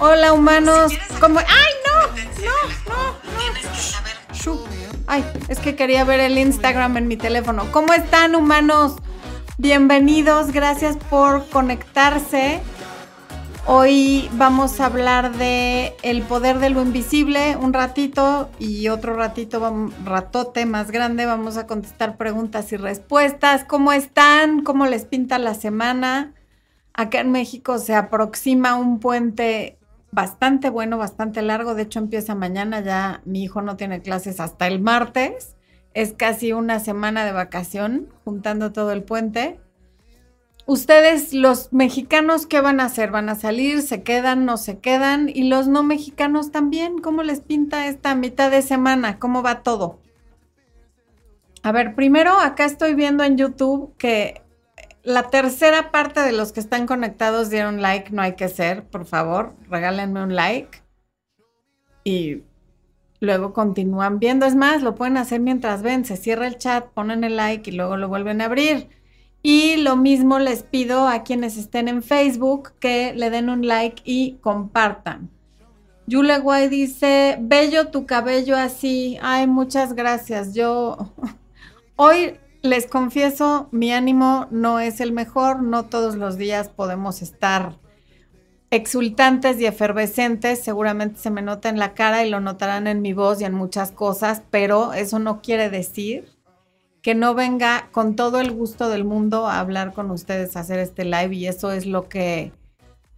Hola humanos, ¿cómo? ¡Ay, no! No, no, no. Ay, es que quería ver el Instagram en mi teléfono. ¿Cómo están humanos? Bienvenidos, gracias por conectarse. Hoy vamos a hablar de el poder de lo invisible un ratito y otro ratito, ratote más grande, vamos a contestar preguntas y respuestas. ¿Cómo están? ¿Cómo les pinta la semana? Acá en México se aproxima un puente bastante bueno, bastante largo. De hecho, empieza mañana. Ya mi hijo no tiene clases hasta el martes. Es casi una semana de vacación, juntando todo el puente. Ustedes, los mexicanos, ¿qué van a hacer? ¿Van a salir? ¿Se quedan? ¿No se quedan? Y los no mexicanos también. ¿Cómo les pinta esta mitad de semana? ¿Cómo va todo? A ver, primero acá estoy viendo en YouTube que la tercera parte de los que están conectados dieron like, no hay que ser, por favor, regálenme un like. Y luego continúan viendo. Es más, lo pueden hacer mientras ven, se cierra el chat, ponen el like y luego lo vuelven a abrir. Y lo mismo les pido a quienes estén en Facebook que le den un like y compartan. Yule Guay dice, bello tu cabello así. Ay, muchas gracias. Yo hoy les confieso, mi ánimo no es el mejor, no todos los días podemos estar exultantes y efervescentes, seguramente se me nota en la cara y lo notarán en mi voz y en muchas cosas, pero eso no quiere decir que no venga con todo el gusto del mundo a hablar con ustedes, a hacer este live y eso es lo que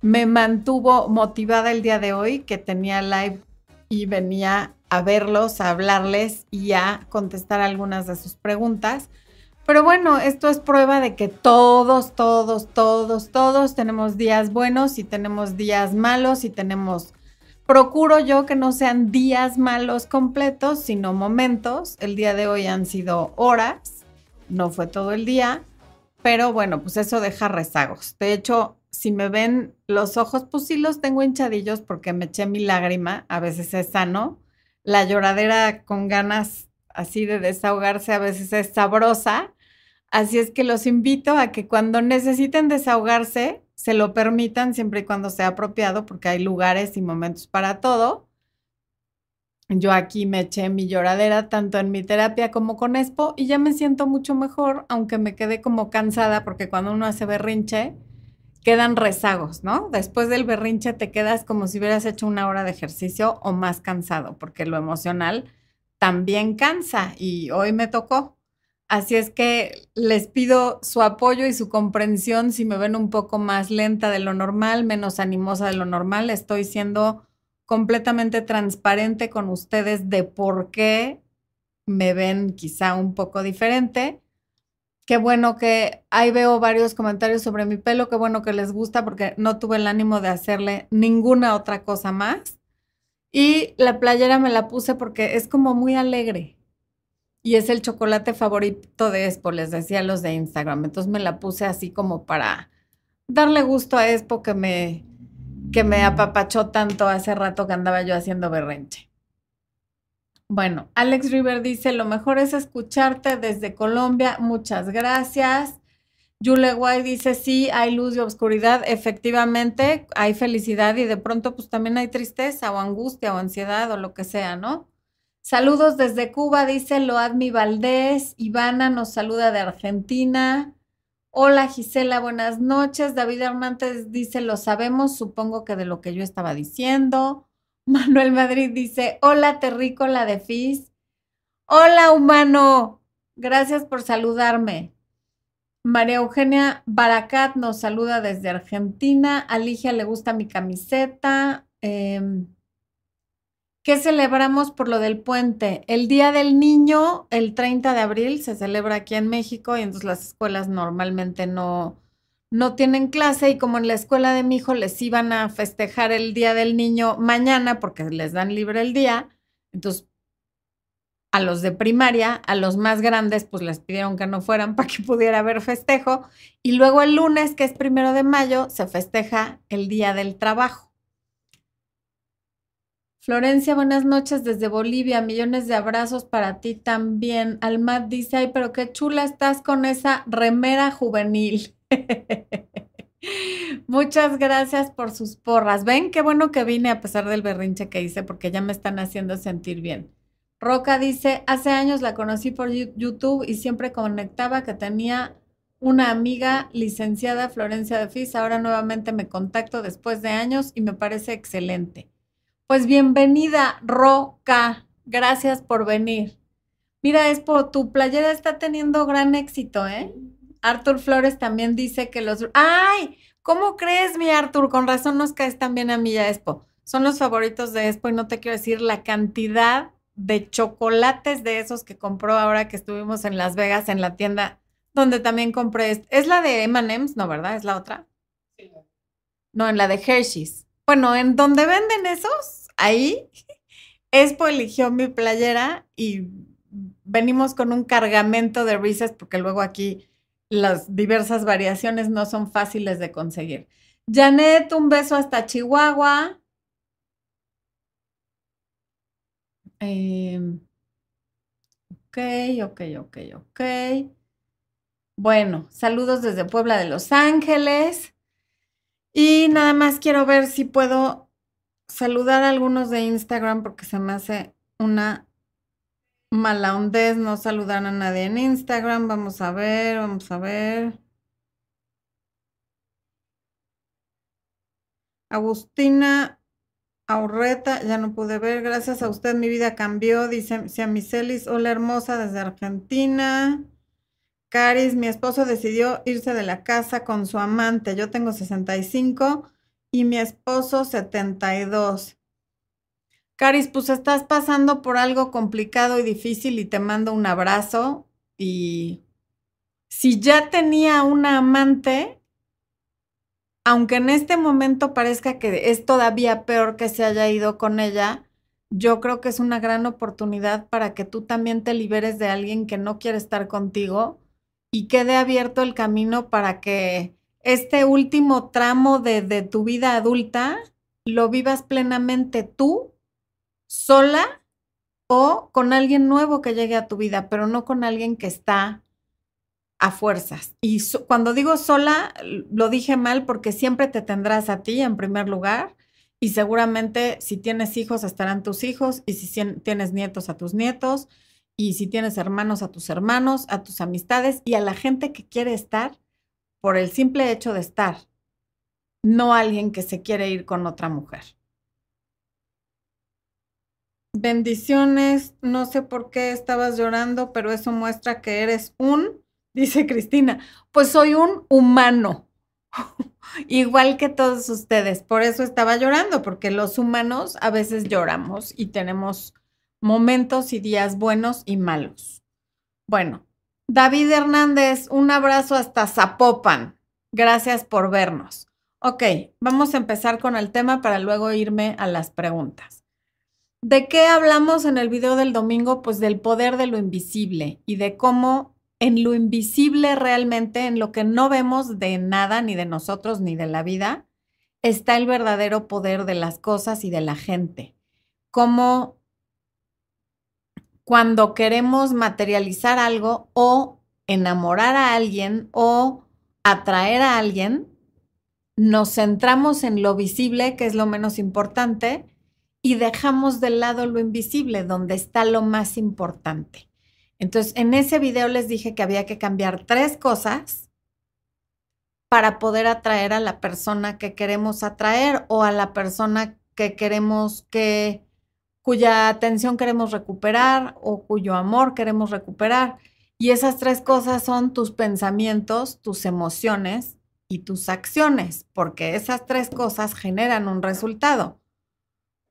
me mantuvo motivada el día de hoy, que tenía live y venía a verlos, a hablarles y a contestar algunas de sus preguntas. Pero bueno, esto es prueba de que todos, todos, todos, todos tenemos días buenos y tenemos días malos y tenemos... Procuro yo que no sean días malos completos, sino momentos. El día de hoy han sido horas, no fue todo el día, pero bueno, pues eso deja rezagos. De hecho, si me ven los ojos, pues sí los tengo hinchadillos porque me eché mi lágrima, a veces es sano. La lloradera con ganas así de desahogarse a veces es sabrosa Así es que los invito a que cuando necesiten desahogarse, se lo permitan siempre y cuando sea apropiado, porque hay lugares y momentos para todo. Yo aquí me eché mi lloradera tanto en mi terapia como con Expo y ya me siento mucho mejor, aunque me quedé como cansada, porque cuando uno hace berrinche, quedan rezagos, ¿no? Después del berrinche te quedas como si hubieras hecho una hora de ejercicio o más cansado, porque lo emocional también cansa y hoy me tocó. Así es que les pido su apoyo y su comprensión si me ven un poco más lenta de lo normal, menos animosa de lo normal. Estoy siendo completamente transparente con ustedes de por qué me ven quizá un poco diferente. Qué bueno que ahí veo varios comentarios sobre mi pelo, qué bueno que les gusta porque no tuve el ánimo de hacerle ninguna otra cosa más. Y la playera me la puse porque es como muy alegre y es el chocolate favorito de Expo, les decía los de Instagram. Entonces me la puse así como para darle gusto a Expo que me, que me apapachó tanto hace rato que andaba yo haciendo berrenche. Bueno, Alex River dice, lo mejor es escucharte desde Colombia. Muchas gracias. Yule Guay dice, sí, hay luz y oscuridad. Efectivamente, hay felicidad y de pronto pues también hay tristeza o angustia o ansiedad o lo que sea, ¿no? Saludos desde Cuba, dice Loadmi Valdés. Ivana nos saluda de Argentina. Hola Gisela, buenas noches. David Hernández dice, lo sabemos, supongo que de lo que yo estaba diciendo. Manuel Madrid dice, hola terrícola de Fis. Hola humano, gracias por saludarme. María Eugenia Baracat nos saluda desde Argentina. A Ligia le gusta mi camiseta. Em, ¿Qué celebramos por lo del puente? El Día del Niño, el 30 de abril, se celebra aquí en México y entonces las escuelas normalmente no, no tienen clase y como en la escuela de mi hijo les iban a festejar el Día del Niño mañana porque les dan libre el día, entonces a los de primaria, a los más grandes, pues les pidieron que no fueran para que pudiera haber festejo y luego el lunes, que es primero de mayo, se festeja el Día del Trabajo. Florencia, buenas noches desde Bolivia. Millones de abrazos para ti también. Almat dice, ay, pero qué chula estás con esa remera juvenil. Muchas gracias por sus porras. Ven, qué bueno que vine a pesar del berrinche que hice porque ya me están haciendo sentir bien. Roca dice, hace años la conocí por YouTube y siempre conectaba que tenía una amiga licenciada Florencia de Fis. Ahora nuevamente me contacto después de años y me parece excelente. Pues bienvenida, Roca. Gracias por venir. Mira, es por tu playera está teniendo gran éxito, ¿eh? Arthur Flores también dice que los. ¡Ay! ¿Cómo crees, mi Arthur? Con razón nos caes también a mí ya Expo. Son los favoritos de Expo y no te quiero decir la cantidad de chocolates de esos que compró ahora que estuvimos en Las Vegas en la tienda donde también compré. ¿Es la de M&M's? No, ¿verdad? ¿Es la otra? No, en la de Hershey's. Bueno, en donde venden esos, ahí, Expo eligió mi playera y venimos con un cargamento de Reese's porque luego aquí las diversas variaciones no son fáciles de conseguir. Janet, un beso hasta Chihuahua. Em, ok, ok, ok, ok. Bueno, saludos desde Puebla de Los Ángeles. Y nada más quiero ver si puedo saludar a algunos de Instagram porque se me hace una mala hondez no saludar a nadie en Instagram. Vamos a ver, vamos a ver. Agustina Aurreta, ya no pude ver. Gracias a usted mi vida cambió, dice Ciamicelis. Hola hermosa desde Argentina. Caris, mi esposo decidió irse de la casa con su amante. Yo tengo 65 y mi esposo 72. Caris, pues estás pasando por algo complicado y difícil y te mando un abrazo. Y si ya tenía una amante, aunque en este momento parezca que es todavía peor que se haya ido con ella, yo creo que es una gran oportunidad para que tú también te liberes de alguien que no quiere estar contigo y quede abierto el camino para que este último tramo de, tu vida adulta lo vivas plenamente tú, sola o con alguien nuevo que llegue a tu vida, pero no con alguien que está a fuerzas. Y cuando digo sola, lo dije mal porque siempre te tendrás a ti en primer lugar y seguramente si tienes hijos estarán tus hijos y si tienes nietos a tus nietos y si tienes hermanos a tus hermanos, a tus amistades y a la gente que quiere estar por el simple hecho de estar, no alguien que se quiere ir con otra mujer. Bendiciones, no sé por qué estabas llorando, pero eso muestra que eres un, dice Cristina, pues soy un humano, igual que todos ustedes. Por eso estaba llorando, porque los humanos a veces lloramos y tenemos momentos y días buenos y malos. Bueno, David Hernández, un abrazo hasta Zapopan. Gracias por vernos. Ok, vamos a empezar con el tema para luego irme a las preguntas. ¿De qué hablamos en el video del domingo? Pues del poder de lo invisible y de cómo en lo invisible realmente, en lo que no vemos de nada, ni de nosotros, ni de la vida, está el verdadero poder de las cosas y de la gente. Cómo cuando queremos materializar algo o enamorar a alguien o atraer a alguien, nos centramos en lo visible, que es lo menos importante, y dejamos de lado lo invisible, donde está lo más importante. Entonces, en ese video les dije que había que cambiar tres cosas para poder atraer a la persona que queremos atraer o a la persona que queremos que cuya atención queremos recuperar o cuyo amor queremos recuperar. Y esas tres cosas son tus pensamientos, tus emociones y tus acciones, porque esas tres cosas generan un resultado.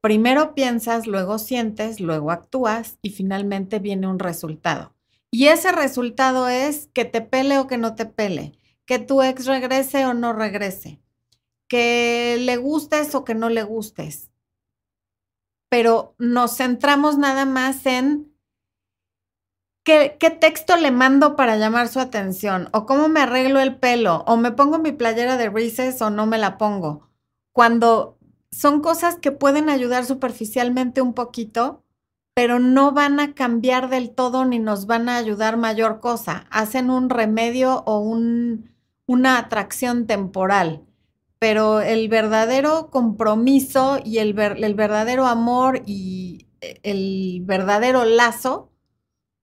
Primero piensas, luego sientes, luego actúas y finalmente viene un resultado. Y ese resultado es que te pele o que no te pele, que tu ex regrese o no regrese, que le gustes o que no le gustes, pero nos centramos nada más en qué, texto le mando para llamar su atención, o cómo me arreglo el pelo, o me pongo mi playera de Reese's o no me la pongo. Cuando son cosas que pueden ayudar superficialmente un poquito, pero no van a cambiar del todo ni nos van a ayudar mayor cosa. Hacen un remedio o una atracción temporal, pero el verdadero compromiso y el, verdadero amor y eh, el verdadero lazo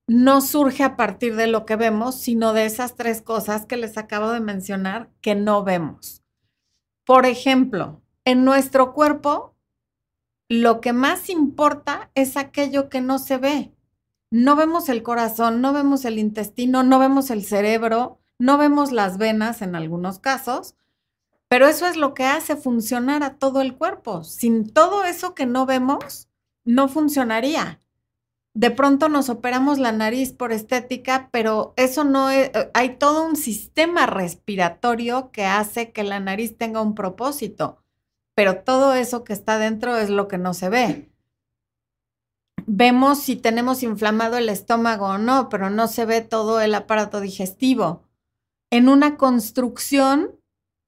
no surge a partir de lo que vemos, sino de esas tres cosas que les acabo de mencionar que no vemos. Por ejemplo, en nuestro cuerpo, lo que más importa es aquello que no se ve. No vemos el corazón, no vemos el intestino, no vemos el cerebro, no vemos las venas en algunos casos, pero eso es lo que hace funcionar a todo el cuerpo. Sin todo eso que no vemos, no funcionaría. De pronto nos operamos la nariz por estética, pero eso no es, eh, hay todo un sistema respiratorio que hace que la nariz tenga un propósito pero todo eso que está dentro es lo que no se ve. Vemos si tenemos inflamado el estómago o no, pero no se ve todo el aparato digestivo. En una construcción,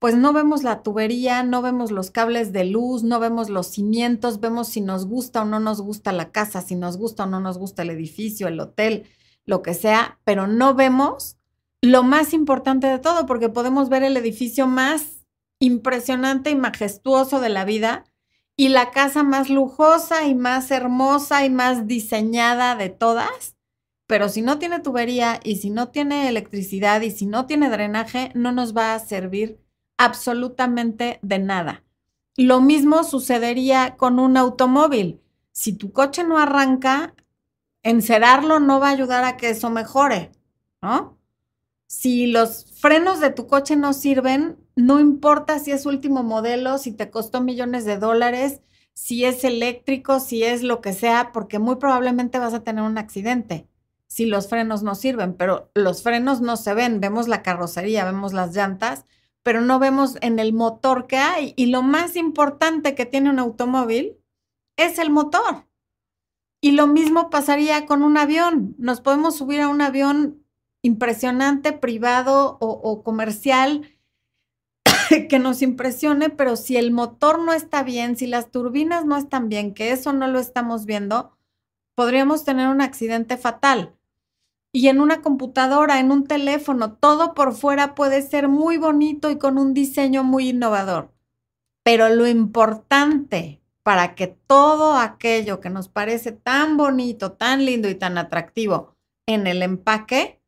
pues no vemos la tubería, no vemos los cables de luz, no vemos los cimientos, vemos si nos gusta o no nos gusta la casa, si nos gusta o no nos gusta el edificio, el hotel, lo que sea, pero no vemos lo más importante de todo, porque podemos ver el edificio más impresionante y majestuoso de la vida y la casa más lujosa y más hermosa y más diseñada de todas. Pero si no tiene tubería y si no tiene electricidad y si no tiene drenaje, no nos va a servir absolutamente de nada. Lo mismo sucedería con un automóvil. Si tu coche no arranca, encerarlo no va a ayudar a que eso mejore, ¿no? Si los frenos de tu coche no sirven, no importa si es último modelo, si te costó millones de dólares, si es eléctrico, si es lo que sea, porque muy probablemente vas a tener un accidente si los frenos no sirven, pero los frenos no se ven, vemos la carrocería, vemos las llantas, pero no vemos en el motor que hay. Y lo más importante que tiene un automóvil es el motor. Y lo mismo pasaría con un avión. Nos podemos subir a un avión impresionante, privado o, comercial, que nos impresione, pero si el motor no está bien, si las turbinas no están bien, que eso no lo estamos viendo, podríamos tener un accidente fatal. Y en una computadora, en un teléfono, todo por fuera puede ser muy bonito y con un diseño muy innovador. Pero lo importante para que todo aquello que nos parece tan bonito, tan lindo y tan atractivo en el empaque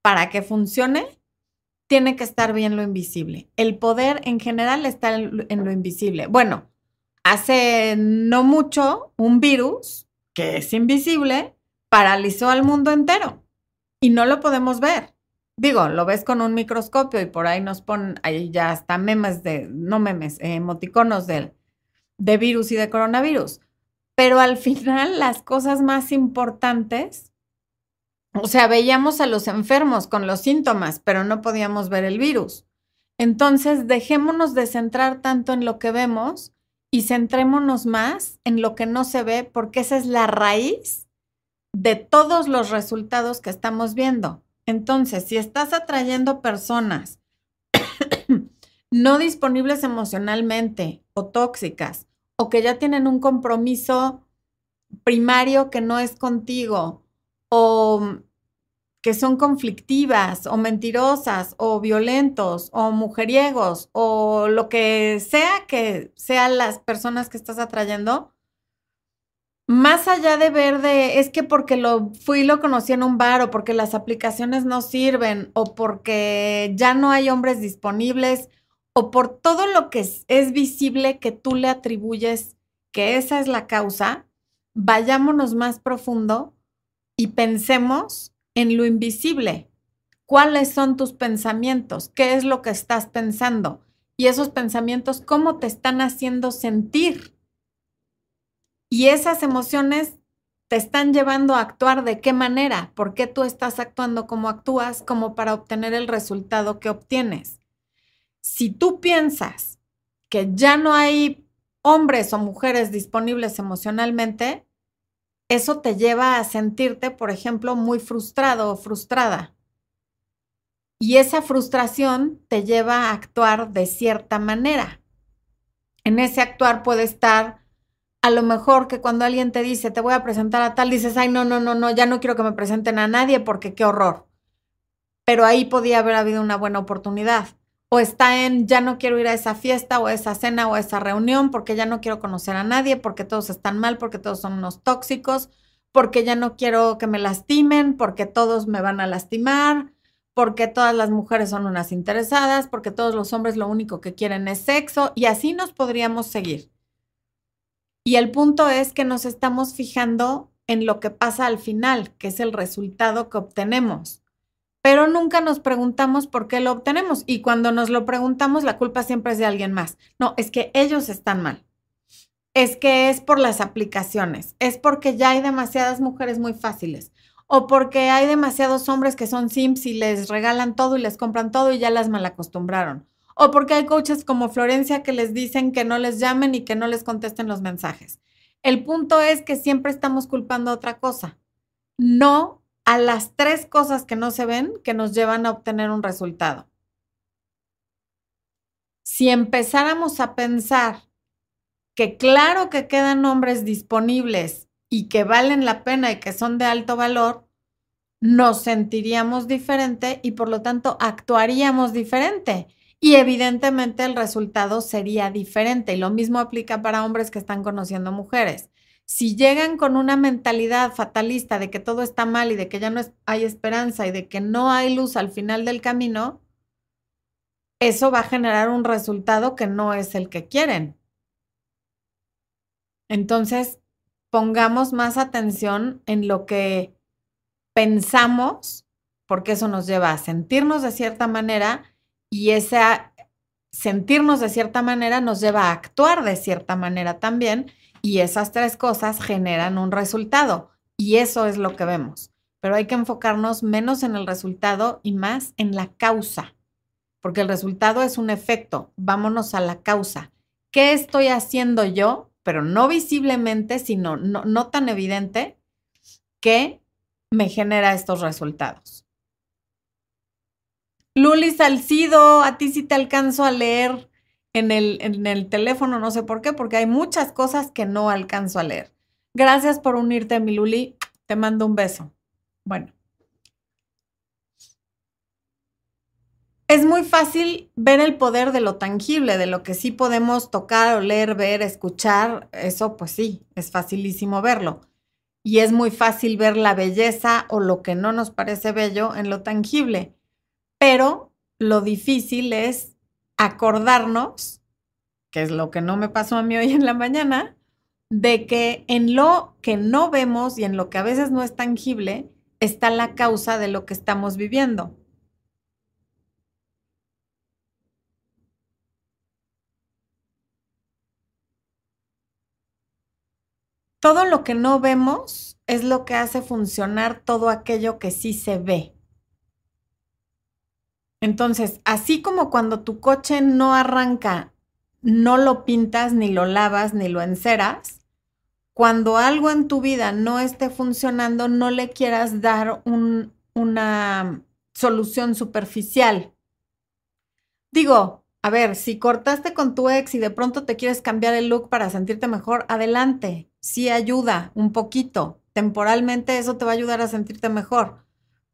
para que funcione, tiene que estar bien lo invisible. El poder en general está en lo invisible. Bueno, hace no mucho un virus que es invisible paralizó al mundo entero y no lo podemos ver. Digo, lo ves con un microscopio y por ahí nos ponen, ahí ya hasta memes de, no memes, emoticonos de, de virus y de coronavirus. Pero al final las cosas más importantes o sea, veíamos a los enfermos con los síntomas, pero no podíamos ver el virus. Entonces, dejémonos de centrar tanto en lo que vemos y centrémonos más en lo que no se ve, porque esa es la raíz de todos los resultados que estamos viendo. Entonces, si estás atrayendo personas no disponibles emocionalmente o tóxicas, o que ya tienen un compromiso primario que no es contigo, o que son conflictivas o mentirosas o violentos o mujeriegos o lo que sea que sean las personas que estás atrayendo, más allá de ver de, es que porque lo fui y lo conocí en un bar o porque las aplicaciones no sirven o porque ya no hay hombres disponibles o por todo lo que es, es visible que tú le atribuyes que esa es la causa, vayámonos más profundo y pensemos en lo invisible. ¿Cuáles son tus pensamientos? ¿Qué es lo que estás pensando? Y esos pensamientos, ¿cómo te están haciendo sentir? Y esas emociones te están llevando a actuar de qué manera, por qué tú estás actuando como actúas, como para obtener el resultado que obtienes. Si tú piensas que ya no hay hombres o mujeres disponibles emocionalmente, eso te lleva a sentirte, por ejemplo, muy frustrado o frustrada. Y esa frustración te lleva a actuar de cierta manera. En ese actuar puede estar a lo mejor que cuando alguien te dice, te voy a presentar a tal, dices, ay, no, no, no, no, ya no quiero que me presenten a nadie porque qué horror. Pero ahí podía haber habido una buena oportunidad. O está en, ya no quiero ir a esa fiesta o a esa cena o a esa reunión porque ya no quiero conocer a nadie, porque todos están mal, porque todos son unos tóxicos, porque ya no quiero que me lastimen, porque todos me van a lastimar, porque todas las mujeres son unas interesadas, porque todos los hombres lo único que quieren es sexo y así nos podríamos seguir. Y el punto es que nos estamos fijando en lo que pasa al final, que es el resultado que obtenemos. Pero nunca nos preguntamos por qué lo obtenemos. Y cuando nos lo preguntamos, la culpa siempre es de alguien más. No, es que ellos están mal. Es que es por las aplicaciones. Es porque ya hay demasiadas mujeres muy fáciles. O porque hay demasiados hombres que son simps y les regalan todo y les compran todo y ya las malacostumbraron o porque hay coaches como Florencia que les dicen que no les llamen y que no les contesten los mensajes. El punto es que siempre estamos culpando a otra cosa, no a las tres cosas que no se ven que nos llevan a obtener un resultado. Si empezáramos a pensar que claro que quedan nombres disponibles y que valen la pena y que son de alto valor, nos sentiríamos diferente y por lo tanto actuaríamos diferente y evidentemente el resultado sería diferente. Y lo mismo aplica para hombres que están conociendo mujeres. Si llegan con una mentalidad fatalista de que todo está mal y de que ya no hay esperanza y de que no hay luz al final del camino, eso va a generar un resultado que no es el que quieren. Entonces, pongamos más atención en lo que pensamos, porque eso nos lleva a sentirnos de cierta manera y ese sentirnos de cierta manera nos lleva a actuar de cierta manera también y esas tres cosas generan un resultado y eso es lo que vemos. Pero hay que enfocarnos menos en el resultado y más en la causa, porque el resultado es un efecto. Vámonos a la causa. ¿Qué estoy haciendo yo, pero no visiblemente, sino no, no tan evidente, que me genera estos resultados? Luli Salcido, a ti sí te alcanzo a leer en el, en el teléfono, no sé por qué, porque hay muchas cosas que no alcanzo a leer. Gracias por unirte, mi Luli. Te mando un beso. Bueno. Es muy fácil ver el poder de lo tangible, de lo que sí podemos tocar, oler, ver, escuchar. Eso pues sí, es facilísimo verlo. Y es muy fácil ver la belleza o lo que no nos parece bello en lo tangible pero lo difícil es acordarnos, que es lo que no me pasó a mí hoy en la mañana, de que en lo que no vemos y en lo que a veces no es tangible está la causa de lo que estamos viviendo. Todo lo que no vemos es lo que hace funcionar todo aquello que sí se ve. Entonces, así como cuando tu coche no arranca, no lo pintas, ni lo lavas, ni lo enceras, cuando algo en tu vida no esté funcionando, no le quieras dar una solución superficial. Digo, a ver, si cortaste con tu ex y de pronto te quieres cambiar el look para sentirte mejor, adelante. Sí ayuda un poquito. Temporalmente eso te va a ayudar a sentirte mejor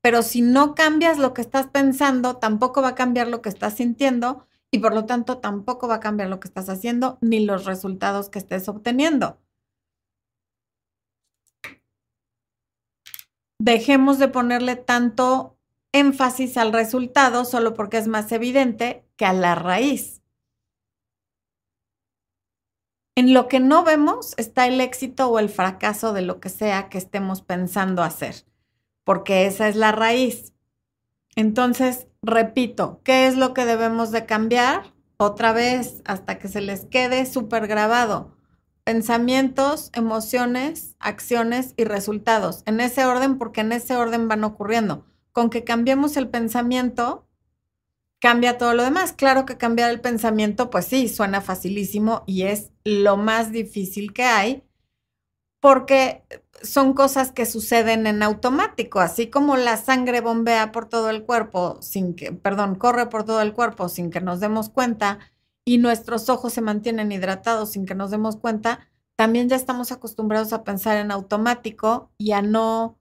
pero si no cambias lo que estás pensando, tampoco va a cambiar lo que estás sintiendo y por lo tanto tampoco va a cambiar lo que estás haciendo ni los resultados que estés obteniendo. Dejemos de ponerle tanto énfasis al resultado solo porque es más evidente que a la raíz. En lo que no vemos está el éxito o el fracaso de lo que sea que estemos pensando hacer porque esa es la raíz. Entonces, repito, ¿qué es lo que debemos de cambiar? Otra vez, hasta que se les quede súper grabado. Pensamientos, emociones, acciones y resultados. En ese orden, porque en ese orden van ocurriendo. Con que cambiemos el pensamiento, cambia todo lo demás. Claro que cambiar el pensamiento, pues sí, suena facilísimo y es lo más difícil que hay, porque son cosas que suceden en automático, así como la sangre bombea por todo el cuerpo sin que, perdón, corre por todo el cuerpo sin que nos demos cuenta y nuestros ojos se mantienen hidratados sin que nos demos cuenta, también ya estamos acostumbrados a pensar en automático y a no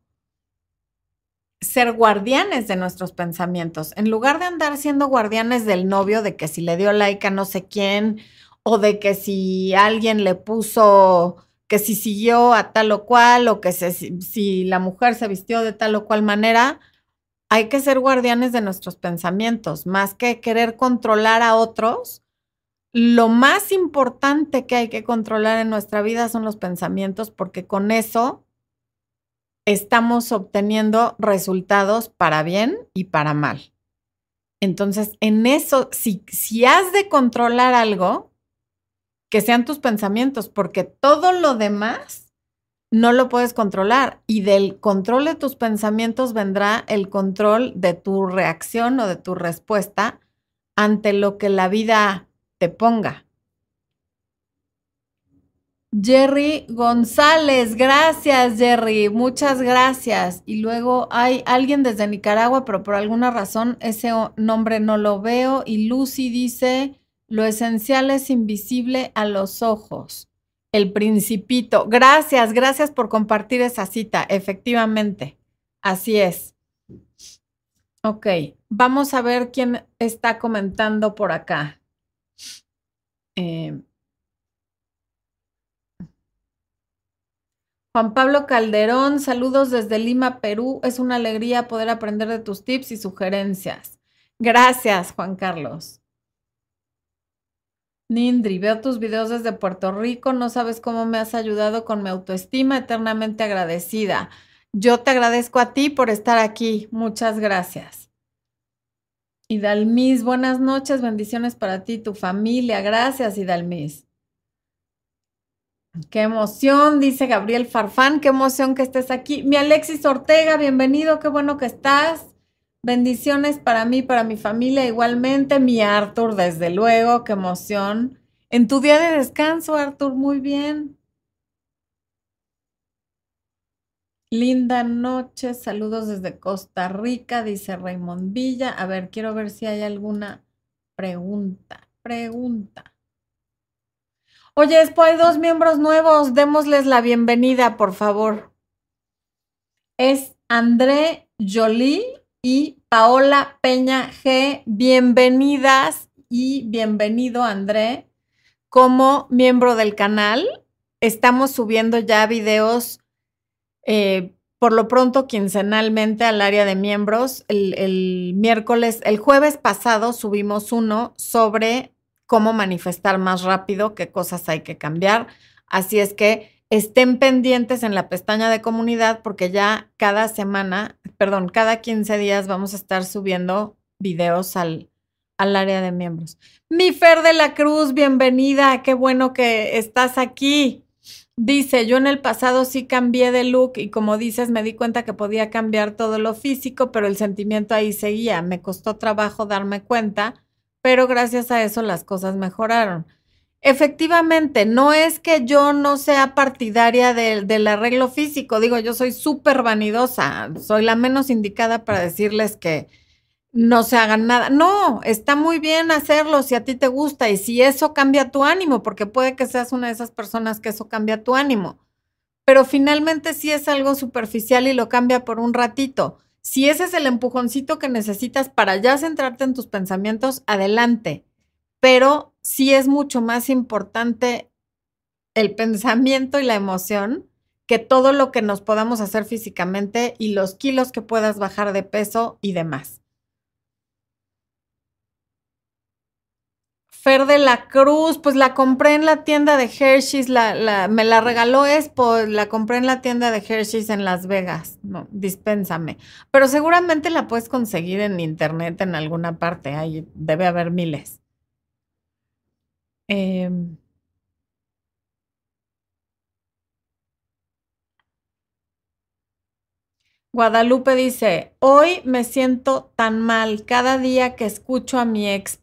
ser guardianes de nuestros pensamientos. En lugar de andar siendo guardianes del novio, de que si le dio like a no sé quién, o de que si alguien le puso, que si siguió a tal o cual, o que si la mujer se vistió de tal o cual manera, hay que ser guardianes de nuestros pensamientos, más que querer controlar a otros. Lo más importante que hay que controlar en nuestra vida son los pensamientos, porque con eso estamos obteniendo resultados para bien y para mal. Entonces, en eso, si, si has de controlar algo, que sean tus pensamientos, porque todo lo demás no lo puedes controlar. Y del control de tus pensamientos vendrá el control de tu reacción o de tu respuesta ante lo que la vida te ponga. Jerry González, gracias Jerry, muchas gracias. Y luego hay alguien desde Nicaragua, pero por alguna razón ese nombre no lo veo. Y Lucy dice, lo esencial es invisible a los ojos. El principito. Gracias, gracias por compartir esa cita. Efectivamente, así es. Ok, vamos a ver quién está comentando por acá. Eh, Juan Pablo Calderón, saludos desde Lima, Perú. Es una alegría poder aprender de tus tips y sugerencias. Gracias, Juan Carlos. Nindri, veo tus videos desde Puerto Rico. No sabes cómo me has ayudado con mi autoestima, eternamente agradecida. Yo te agradezco a ti por estar aquí. Muchas gracias. Idalmis, buenas noches, bendiciones para ti y tu familia. Gracias, Idalmis. Qué emoción, dice Gabriel Farfán, qué emoción que estés aquí. Mi Alexis Ortega, bienvenido, qué bueno que estás. Bendiciones para mí, para mi familia igualmente. Mi Arthur, desde luego, qué emoción. En tu día de descanso, Arthur, muy bien. Linda noche, saludos desde Costa Rica, dice Raymond Villa. A ver, quiero ver si hay alguna pregunta. Pregunta. Oye, Expo, hay dos miembros nuevos. Démosles la bienvenida, por favor. Es André Jolie y Paola Peña G. Bienvenidas y bienvenido, André, como miembro del canal. Estamos subiendo ya videos, eh, por lo pronto, quincenalmente al área de miembros. El, el miércoles, el jueves pasado subimos uno sobre cómo manifestar más rápido, qué cosas hay que cambiar. Así es que estén pendientes en la pestaña de comunidad porque ya cada semana, perdón, cada 15 días vamos a estar subiendo videos al, al área de miembros. Mi Fer de la Cruz, bienvenida, qué bueno que estás aquí. Dice, yo en el pasado sí cambié de look y como dices, me di cuenta que podía cambiar todo lo físico, pero el sentimiento ahí seguía. Me costó trabajo darme cuenta pero gracias a eso las cosas mejoraron. Efectivamente, no es que yo no sea partidaria del arreglo físico, digo, yo soy súper vanidosa, soy la menos indicada para decirles que no se hagan nada. No, está muy bien hacerlo si a ti te gusta y si eso cambia tu ánimo, porque puede que seas una de esas personas que eso cambia tu ánimo, pero finalmente sí es algo superficial y lo cambia por un ratito. Si ese es el empujoncito que necesitas para ya centrarte en tus pensamientos, adelante. Pero sí es mucho más importante el pensamiento y la emoción que todo lo que nos podamos hacer físicamente y los kilos que puedas bajar de peso y demás. Fer de la Cruz, pues la compré en la tienda de Hershey's, me la regaló Expo, la compré en la tienda de Hershey's en Las Vegas. No, dispénsame. Pero seguramente la puedes conseguir en internet en alguna parte, ahí debe haber miles. Em, Guadalupe dice, hoy me siento tan mal cada día que escucho a mi ex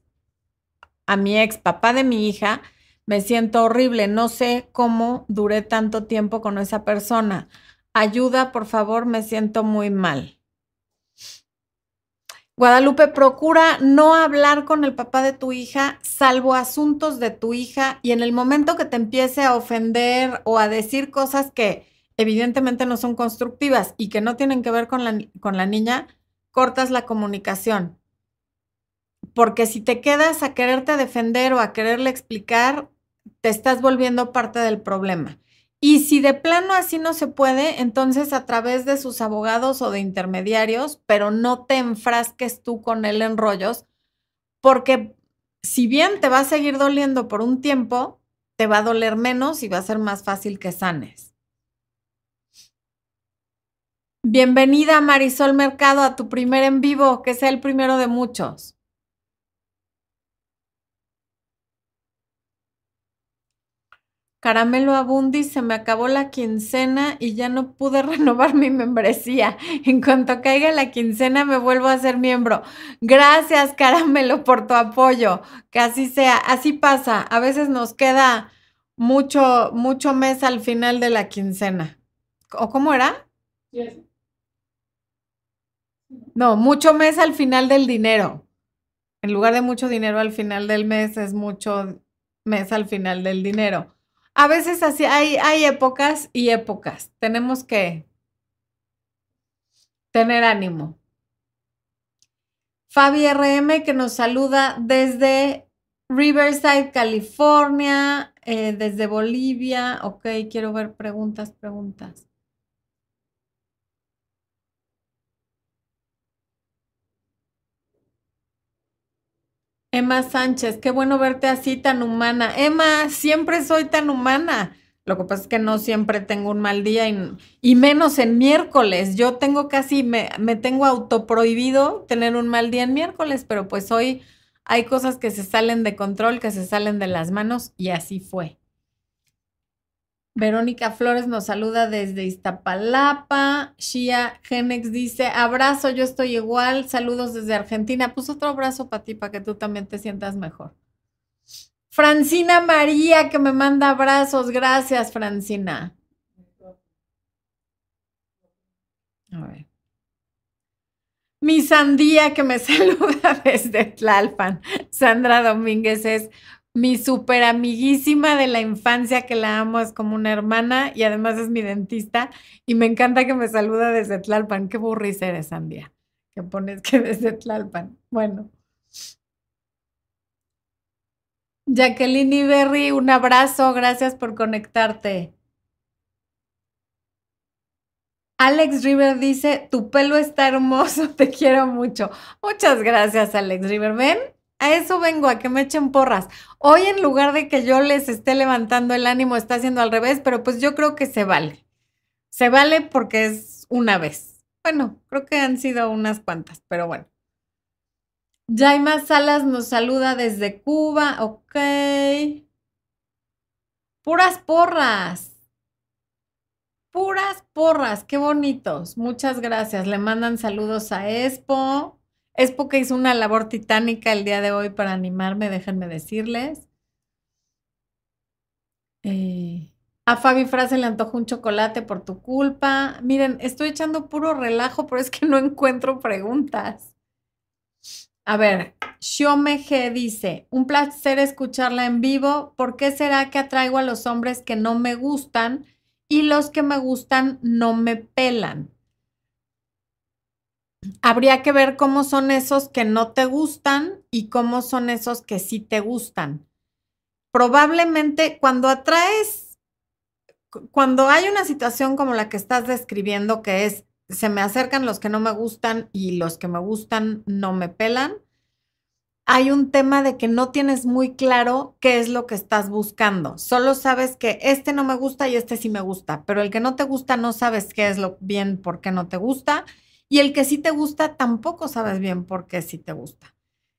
a mi ex papá de mi hija, me siento horrible, no sé cómo duré tanto tiempo con esa persona. Ayuda, por favor, me siento muy mal. Guadalupe, procura no hablar con el papá de tu hija, salvo asuntos de tu hija, y en el momento que te empiece a ofender o a decir cosas que evidentemente no son constructivas y que no tienen que ver con la, con la niña, cortas la comunicación. Porque si te quedas a quererte defender o a quererle explicar, te estás volviendo parte del problema. Y si de plano así no se puede, entonces a través de sus abogados o de intermediarios, pero no te enfrasques tú con él en rollos, porque si bien te va a seguir doliendo por un tiempo, te va a doler menos y va a ser más fácil que sanes. Bienvenida Marisol Mercado a tu primer en vivo, que sea el primero de muchos. Caramelo Abundi, se me acabó la quincena y ya no pude renovar mi membresía. En cuanto caiga la quincena me vuelvo a ser miembro. Gracias, Caramelo, por tu apoyo. Que así sea. Así pasa. A veces nos queda mucho, mucho mes al final de la quincena. ¿O cómo era? No, mucho mes al final del dinero. En lugar de mucho dinero al final del mes, es mucho mes al final del dinero. A veces así hay, hay épocas y épocas. Tenemos que tener ánimo. Fabi RM que nos saluda desde Riverside, California, eh, desde Bolivia. Ok, quiero ver preguntas, preguntas. Emma Sánchez, qué bueno verte así tan humana. Emma, siempre soy tan humana. Lo que pasa es que no siempre tengo un mal día y, menos en miércoles. Yo tengo casi, me, me tengo autoprohibido tener un mal día en miércoles, pero pues hoy hay cosas que se salen de control, que se salen de las manos y así fue. Verónica Flores nos saluda desde Iztapalapa. Shia Genex dice, abrazo, yo estoy igual. Saludos desde Argentina. Pues otro abrazo para ti, para que tú también te sientas mejor. Francina María, que me manda abrazos. Gracias, Francina. A ver. Mi sandía que me saluda desde Tlalpan. Sandra Domínguez es mi súper amiguísima de la infancia que la amo, es como una hermana y además es mi dentista y me encanta que me saluda desde Tlalpan. Qué burris eres, Sandia, que pones que desde Tlalpan. Bueno. Jacqueline Iberri, un abrazo, gracias por conectarte. Alex River dice, tu pelo está hermoso, te quiero mucho. Muchas gracias, Alex River. Ven, a eso vengo, a que me echen porras. Hoy en lugar de que yo les esté levantando el ánimo, está haciendo al revés, pero pues yo creo que se vale. Se vale porque es una vez. Bueno, creo que han sido unas cuantas, pero bueno. Jaima Salas nos saluda desde Cuba, ok. Puras porras. Puras porras, qué bonitos. Muchas gracias. Le mandan saludos a Expo. Es porque hizo una labor titánica el día de hoy para animarme, déjenme decirles. Eh, a Fabi Frase le antojó un chocolate por tu culpa. Miren, estoy echando puro relajo, pero es que no encuentro preguntas. A ver, Xiome G dice, un placer escucharla en vivo. ¿Por qué será que atraigo a los hombres que no me gustan y los que me gustan no me pelan? Habría que ver cómo son esos que no te gustan y cómo son esos que sí te gustan. Probablemente cuando atraes, cuando hay una situación como la que estás describiendo, que es, se me acercan los que no me gustan y los que me gustan no me pelan, hay un tema de que no tienes muy claro qué es lo que estás buscando. Solo sabes que este no me gusta y este sí me gusta, pero el que no te gusta no sabes qué es lo bien por qué no te gusta y el que sí te gusta, tampoco sabes bien por qué sí te gusta.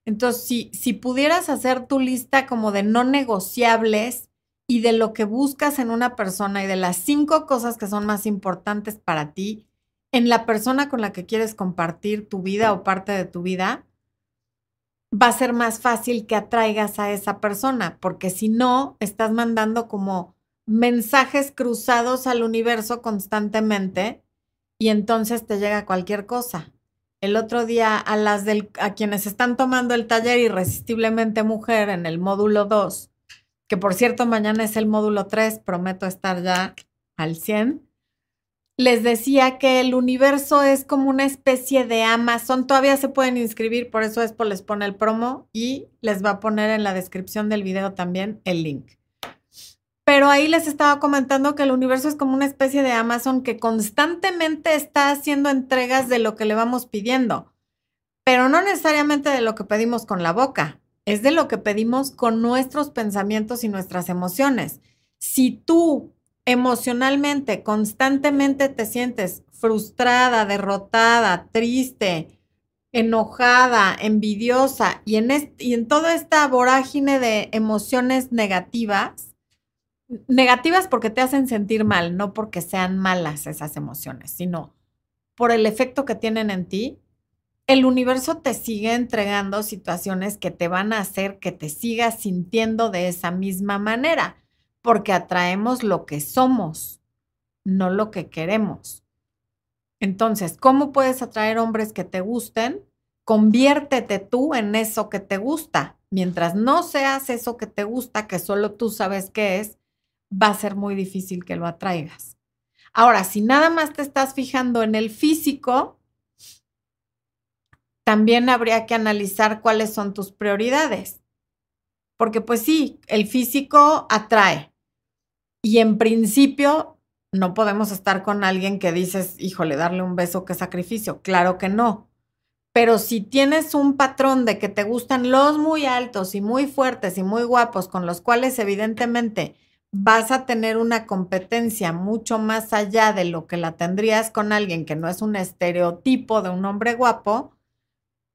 Entonces, si, si pudieras hacer tu lista como de no negociables y de lo que buscas en una persona y de las cinco cosas que son más importantes para ti en la persona con la que quieres compartir tu vida o parte de tu vida, va a ser más fácil que atraigas a esa persona, porque si no, estás mandando como mensajes cruzados al universo constantemente y entonces te llega cualquier cosa. el otro día a las del, a quienes están tomando el taller Irresistiblemente Mujer en el módulo 2, que por cierto mañana es el módulo 3, prometo estar ya al 100. Les decía que el universo es como una especie de Amazon. Todavía se pueden inscribir, por eso Expo les pone el promo y les va a poner en la descripción del video también el link. Pero ahí les estaba comentando que el universo es como una especie de Amazon que constantemente está haciendo entregas de lo que le vamos pidiendo, pero no necesariamente de lo que pedimos con la boca, es de lo que pedimos con nuestros pensamientos y nuestras emociones. Si tú emocionalmente constantemente te sientes frustrada, derrotada, triste, enojada, envidiosa y en, y en toda esta vorágine de emociones negativas, negativas porque te hacen sentir mal, no porque sean malas esas emociones, sino por el efecto que tienen en ti, el universo te sigue entregando situaciones que te van a hacer que te sigas sintiendo de esa misma manera, porque atraemos lo que somos, no lo que queremos. Entonces, ¿cómo puedes atraer hombres que te gusten? Conviértete tú en eso que te gusta. Mientras no seas eso que te gusta, que solo tú sabes qué es, va a ser muy difícil que lo atraigas. Ahora, si nada más te estás fijando en el físico, también habría que analizar cuáles son tus prioridades. Porque pues sí, el físico atrae. Y en principio no podemos estar con alguien que dices, híjole, darle un beso, qué sacrificio. Claro que no. Pero si tienes un patrón de que te gustan los muy altos y muy fuertes y muy guapos, con los cuales evidentemente vas a tener una competencia mucho más allá de lo que la tendrías con alguien que no es un estereotipo de un hombre guapo,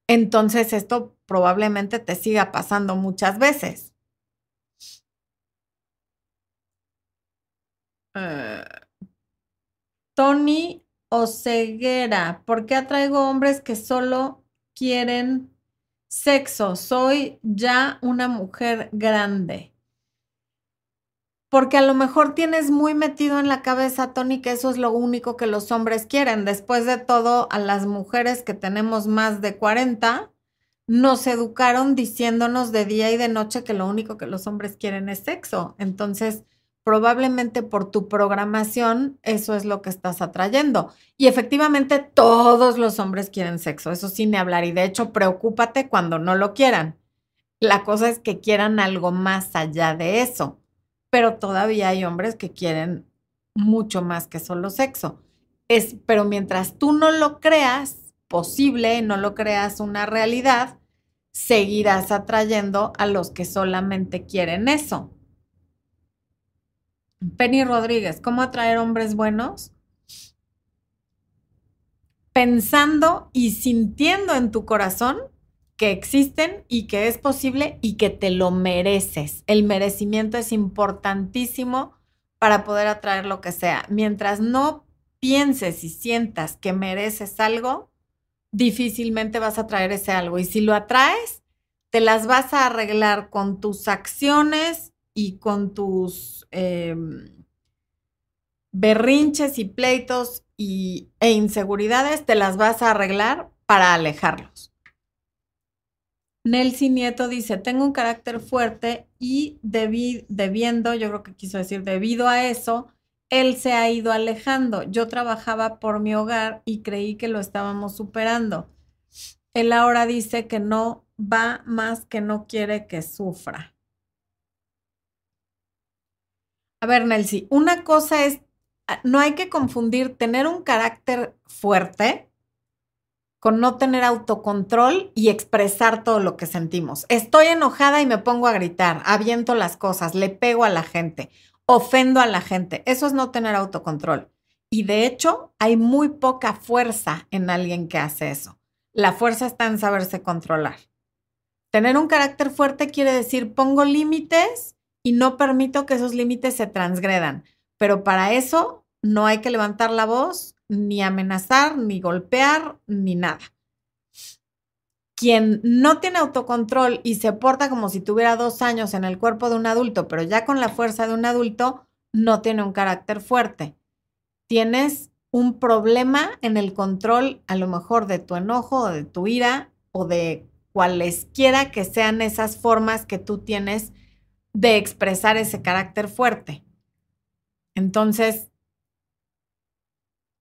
entonces esto probablemente te siga pasando muchas veces. Uh, Tony Oceguera, ¿por qué atraigo hombres que solo quieren sexo? Soy ya una mujer grande porque a lo mejor tienes muy metido en la cabeza, Tony, que eso es lo único que los hombres quieren. Después de todo, a las mujeres que tenemos más de 40, nos educaron diciéndonos de día y de noche que lo único que los hombres quieren es sexo. Entonces, probablemente por tu programación, eso es lo que estás atrayendo. Y efectivamente, todos los hombres quieren sexo, eso sin hablar. Y de hecho, preocúpate cuando no lo quieran. La cosa es que quieran algo más allá de eso pero todavía hay hombres que quieren mucho más que solo sexo. Es, pero mientras tú no lo creas posible, no lo creas una realidad, seguirás atrayendo a los que solamente quieren eso. Penny Rodríguez, ¿cómo atraer hombres buenos? Pensando y sintiendo en tu corazón que existen y que es posible y que te lo mereces. El merecimiento es importantísimo para poder atraer lo que sea. Mientras no pienses y sientas que mereces algo, difícilmente vas a traer ese algo. Y si lo atraes, te las vas a arreglar con tus acciones y con tus em, berrinches y pleitos y, e inseguridades, te las vas a arreglar para alejarlos. Nelsi Nieto dice, tengo un carácter fuerte y debiendo, yo creo que quiso decir, debido a eso, él se ha ido alejando. Yo trabajaba por mi hogar y creí que lo estábamos superando. Él ahora dice que no va más que no quiere que sufra. A ver, Nelsi, una cosa es, ah, no hay que confundir tener un carácter fuerte con no tener autocontrol y expresar todo lo que sentimos. Estoy enojada y me pongo a gritar, aviento las cosas, le pego a la gente, ofendo a la gente. Eso es no tener autocontrol. Y de hecho, hay muy poca fuerza en alguien que hace eso. La fuerza está en saberse controlar. Tener un carácter fuerte quiere decir pongo límites y no permito que esos límites se transgredan. Pero para eso no hay que levantar la voz, ni amenazar, ni golpear, ni nada. Quien no tiene autocontrol y se porta como si tuviera dos años en el cuerpo de un adulto, pero ya con la fuerza de un adulto, no tiene un carácter fuerte. Tienes un problema en el control, a lo mejor de tu enojo o de tu ira o de cualesquiera que sean esas formas que tú tienes de expresar ese carácter fuerte. Entonces,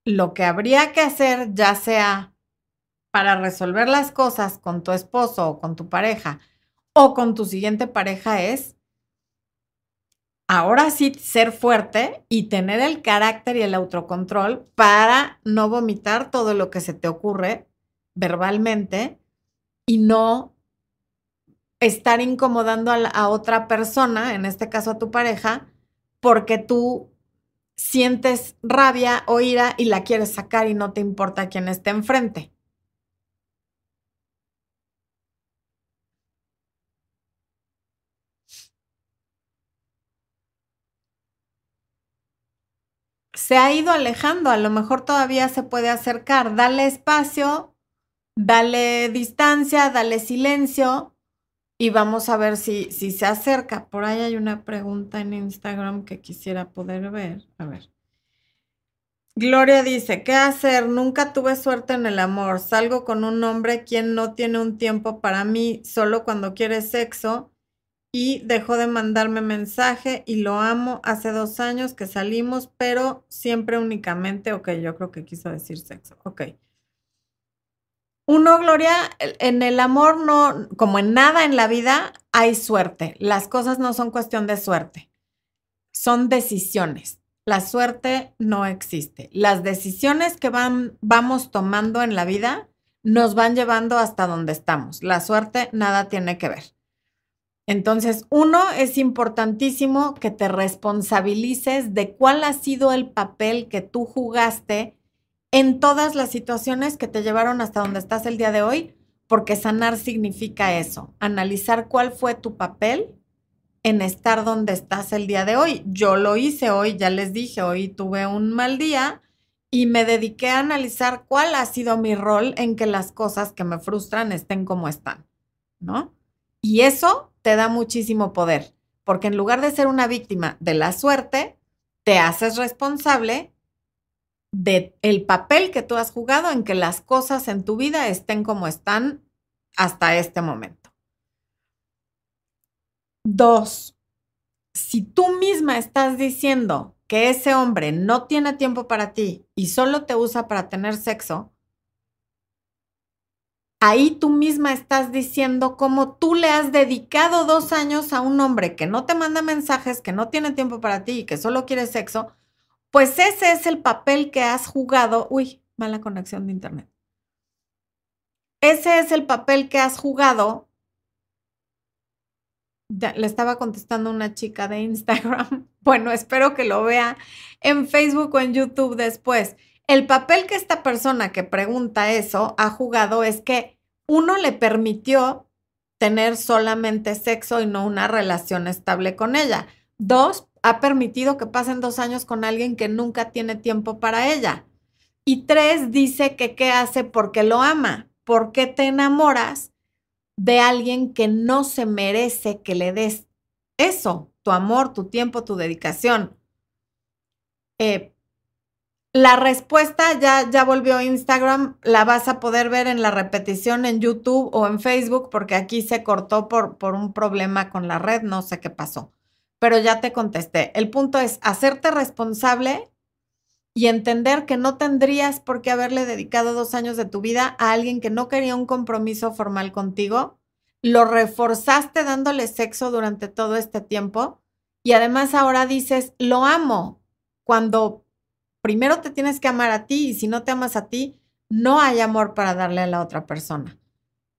lo que habría que hacer, ya sea para resolver las cosas con tu esposo o con tu pareja o con tu siguiente pareja, es ahora sí ser fuerte y tener el carácter y el autocontrol para no vomitar todo lo que se te ocurre verbalmente y no estar incomodando a, otra persona, en este caso a tu pareja, porque tú sientes rabia o ira y la quieres sacar y no te importa quién esté enfrente. se ha ido alejando, a lo mejor todavía se puede acercar. Dale espacio, dale distancia, dale silencio y vamos a ver si, si se acerca. Por ahí hay una pregunta en Instagram que quisiera poder ver. A ver. Gloria dice, ¿qué hacer? Nunca tuve suerte en el amor. Salgo con un hombre quien no tiene un tiempo para mí, solo cuando quiere sexo y dejó de mandarme mensaje y lo amo. Hace dos años que salimos, pero siempre únicamente, ok, yo creo que quiso decir sexo, ok. Uno, Gloria, en el amor no, como en nada en la vida, hay suerte. Las cosas no son cuestión de suerte, son decisiones. La suerte no existe. Las decisiones que van, vamos tomando en la vida nos van llevando hasta donde estamos. La suerte nada tiene que ver. Entonces, uno, es importantísimo que te responsabilices de cuál ha sido el papel que tú jugaste en todas las situaciones que te llevaron hasta donde estás el día de hoy, porque sanar significa eso, analizar cuál fue tu papel en estar donde estás el día de hoy. Yo lo hice hoy, ya les dije, hoy tuve un mal día y me dediqué a analizar cuál ha sido mi rol en que las cosas que me frustran estén como están, ¿no? Y eso te da muchísimo poder, porque en lugar de ser una víctima de la suerte, te haces responsable de el papel que tú has jugado en que las cosas en tu vida estén como están hasta este momento. Dos, si tú misma estás diciendo que ese hombre no tiene tiempo para ti y solo te usa para tener sexo, ahí tú misma estás diciendo cómo tú le has dedicado dos años a un hombre que no te manda mensajes, que no tiene tiempo para ti y que solo quiere sexo, pues ese es el papel que has jugado. Uy, mala conexión de internet. Ese es el papel que has jugado. le estaba contestando una chica de Instagram. Bueno, espero que lo vea en Facebook o en YouTube después. El papel que esta persona que pregunta eso ha jugado es que uno le permitió tener solamente sexo y no una relación estable con ella. Dos, ha permitido que pasen dos años con alguien que nunca tiene tiempo para ella. Y tres, dice que qué hace porque lo ama. ¿Por qué te enamoras de alguien que no se merece que le des eso, tu amor, tu tiempo, tu dedicación? Eh, la respuesta ya, ya volvió a Instagram, la vas a poder ver en la repetición en YouTube o en Facebook porque aquí se cortó por, por un problema con la red, no sé qué pasó, pero ya te contesté. El punto es hacerte responsable y entender que no tendrías por qué haberle dedicado dos años de tu vida a alguien que no quería un compromiso formal contigo, lo reforzaste dándole sexo durante todo este tiempo y además ahora dices, lo amo, cuando primero te tienes que amar a ti y si no te amas a ti, no hay amor para darle a la otra persona.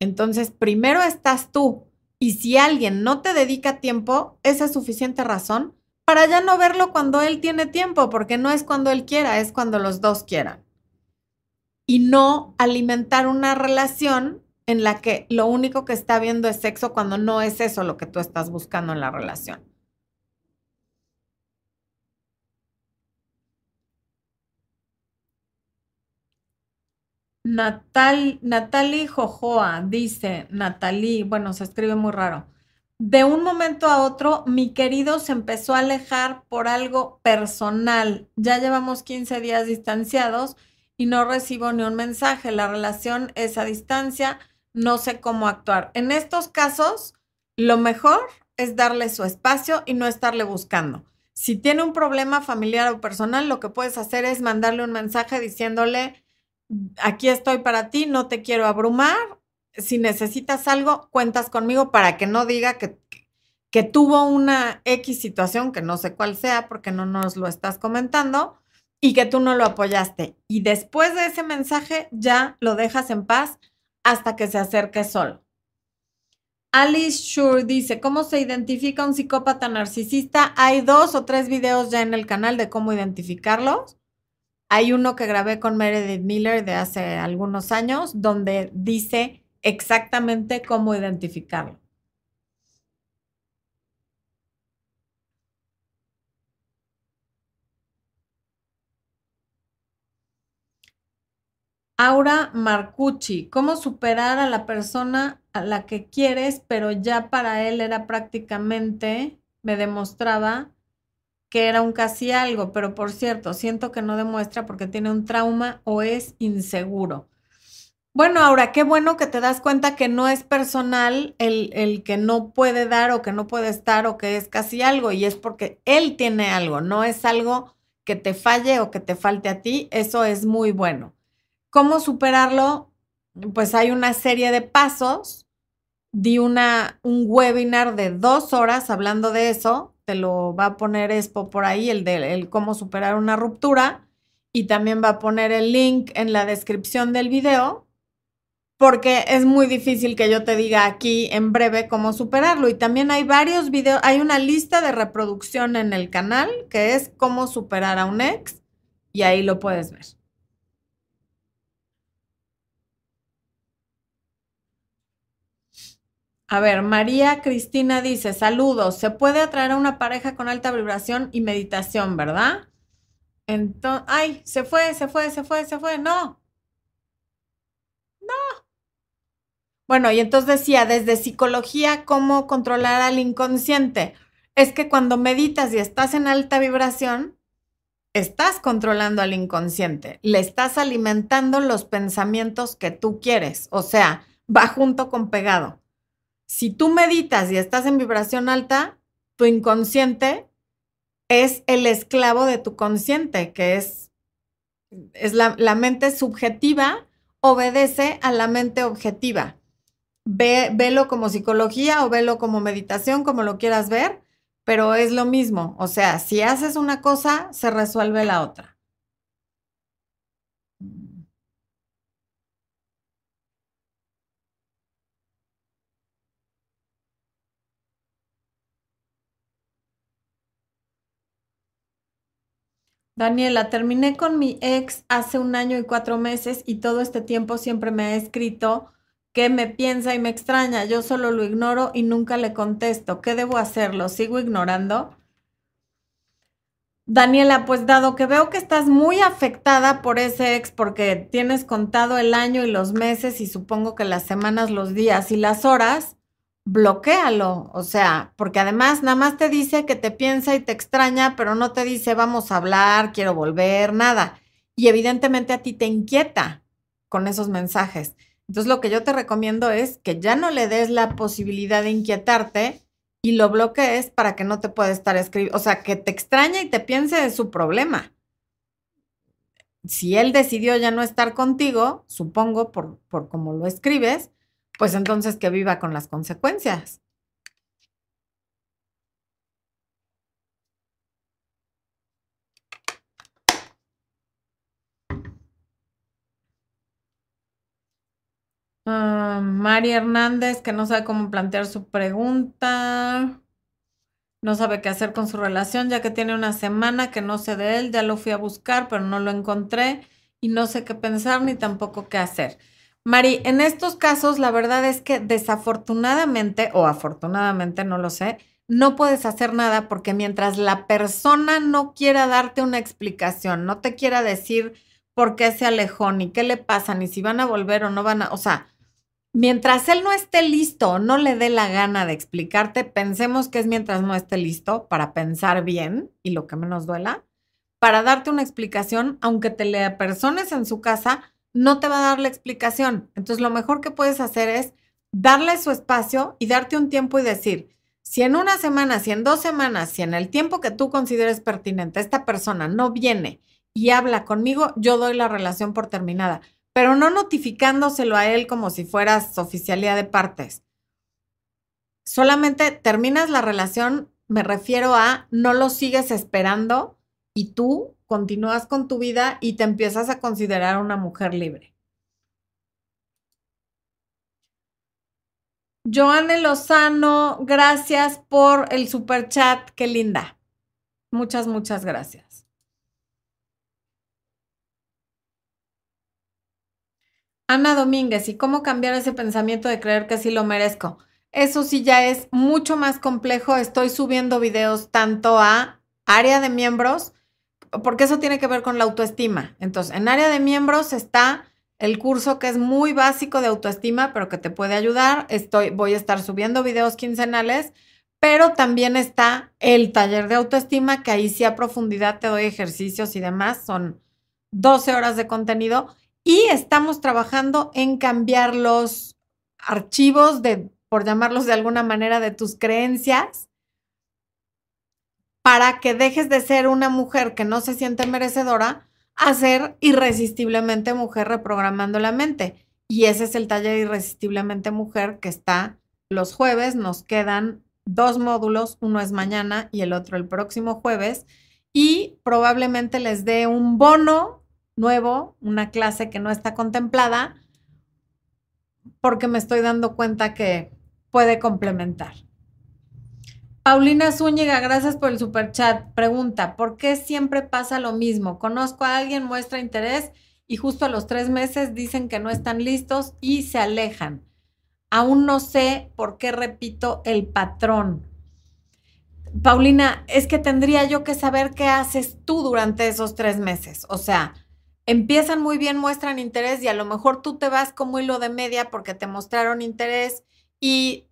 Entonces, primero estás tú y si alguien no te dedica tiempo, esa es suficiente razón para ya no verlo cuando él tiene tiempo, porque no es cuando él quiera, es cuando los dos quieran. Y no alimentar una relación en la que lo único que está viendo es sexo cuando no es eso lo que tú estás buscando en la relación. Natal, Natalie Jojoa dice, Natalie, bueno, se escribe muy raro. de un momento a otro, mi querido se empezó a alejar por algo personal. Ya llevamos 15 días distanciados y no recibo ni un mensaje. La relación es a distancia, no sé cómo actuar. En estos casos, lo mejor es darle su espacio y no estarle buscando. Si tiene un problema familiar o personal, lo que puedes hacer es mandarle un mensaje diciéndole, aquí estoy para ti, no te quiero abrumar, si necesitas algo, cuentas conmigo para que no diga que, que tuvo una X situación, que no sé cuál sea, porque no nos lo estás comentando, y que tú no lo apoyaste. Y después de ese mensaje ya lo dejas en paz hasta que se acerque solo. Alice Shure dice, ¿cómo se identifica un psicópata narcisista? Hay dos o tres videos ya en el canal de cómo identificarlos. Hay uno que grabé con Meredith Miller de hace algunos años, donde dice exactamente cómo identificarlo. Aura Marcucci, ¿cómo superar a la persona a la que quieres, pero ya para él era prácticamente, me demostraba que era un casi algo, pero por cierto, siento que no demuestra porque tiene un trauma o es inseguro. Bueno, ahora, qué bueno que te das cuenta que no es personal el, el, que no puede dar o que no puede estar o que es casi algo, y es porque él tiene algo, no es algo que te falle o que te falte a ti, eso es muy bueno. ¿Cómo superarlo? Pues hay una serie de pasos. Di una, un webinar de dos horas hablando de eso, lo va a poner Expo por ahí, el de el cómo superar una ruptura, y también va a poner el link en la descripción del video porque es muy difícil que yo te diga aquí en breve cómo superarlo. Y también hay varios videos, hay una lista de reproducción en el canal que es cómo superar a un ex y ahí lo puedes ver. A ver, María Cristina dice, saludos, se puede atraer a una pareja con alta vibración y meditación, ¿verdad? Entonces, ay, se fue, se fue, se fue, se fue, no. No. Bueno, y entonces decía, desde psicología, ¿cómo controlar al inconsciente? Es que cuando meditas y estás en alta vibración, estás controlando al inconsciente, le estás alimentando los pensamientos que tú quieres, o sea, va junto con pegado. Si tú meditas y estás en vibración alta, tu inconsciente es el esclavo de tu consciente, que es, es la, la mente subjetiva, obedece a la mente objetiva. Ve, velo como psicología o velo como meditación, como lo quieras ver, pero es lo mismo. O sea, si haces una cosa, se resuelve la otra. Daniela, terminé con mi ex hace un año y cuatro meses y todo este tiempo siempre me ha escrito que me piensa y me extraña. Yo solo lo ignoro y nunca le contesto. ¿Qué debo hacer? ¿Lo sigo ignorando? Daniela, pues dado que veo que estás muy afectada por ese ex porque tienes contado el año y los meses y supongo que las semanas, los días y las horas, bloquéalo. O sea, porque además nada más te dice que te piensa y te extraña, pero no te dice vamos a hablar, quiero volver, nada. Y evidentemente a ti te inquieta con esos mensajes. Entonces lo que yo te recomiendo es que ya no le des la posibilidad de inquietarte y lo bloquees para que no te pueda estar escribiendo, o sea, que te extrañe y te piense de su problema. Si él decidió ya no estar contigo, supongo por, por cómo lo escribes, pues entonces que viva con las consecuencias. Ah, Mari Hernández, que no sabe cómo plantear su pregunta. No sabe qué hacer con su relación, ya que tiene una semana que no sé de él. Ya lo fui a buscar, pero no lo encontré y no sé qué pensar ni tampoco qué hacer. Mari, en estos casos, la verdad es que desafortunadamente o afortunadamente, no lo sé, no puedes hacer nada porque mientras la persona no quiera darte una explicación, no te quiera decir por qué se alejó, ni qué le pasa, ni si van a volver o no van a, o sea, mientras él no esté listo no le dé la gana de explicarte, pensemos que es mientras no esté listo para pensar bien y lo que menos duela, para darte una explicación, aunque te le persones en su casa, no te va a dar la explicación. Entonces, lo mejor que puedes hacer es darle su espacio y darte un tiempo y decir, si en una semana, si en dos semanas, si en el tiempo que tú consideres pertinente esta persona no viene y habla conmigo, yo doy la relación por terminada pero no notificándoselo a él como si fueras oficialía de partes. Solamente terminas la relación, me refiero a no lo sigues esperando y tú continúas con tu vida y te empiezas a considerar una mujer libre. Joanne Lozano, gracias por el super chat, qué linda. Muchas, muchas gracias. Ana Domínguez, ¿y cómo cambiar ese pensamiento de creer que sí lo merezco? Eso sí ya es mucho más complejo. Estoy subiendo videos tanto a área de miembros, porque eso tiene que ver con la autoestima. Entonces, en área de miembros está el curso que es muy básico de autoestima, pero que te puede ayudar. Estoy, voy a estar subiendo videos quincenales, pero también está el taller de autoestima, que ahí sí a profundidad te doy ejercicios y demás. Son 12 horas de contenido y estamos trabajando en cambiar los archivos de, por llamarlos de alguna manera, de tus creencias para que dejes de ser una mujer que no se siente merecedora a ser irresistiblemente mujer reprogramando la mente. Y ese es el taller Irresistiblemente Mujer que está los jueves. Nos quedan dos módulos, uno es mañana y el otro el próximo jueves. Y probablemente les dé un bono nuevo, una clase que no está contemplada, porque me estoy dando cuenta que puede complementar. Paulina Zúñiga, gracias por el super chat. Pregunta, ¿por qué siempre pasa lo mismo? Conozco a alguien, muestra interés y justo a los tres meses dicen que no están listos y se alejan. Aún no sé por qué repito el patrón. Paulina, es que tendría yo que saber qué haces tú durante esos tres meses. O sea, empiezan muy bien, muestran interés y a lo mejor tú te vas como hilo de media porque te mostraron interés y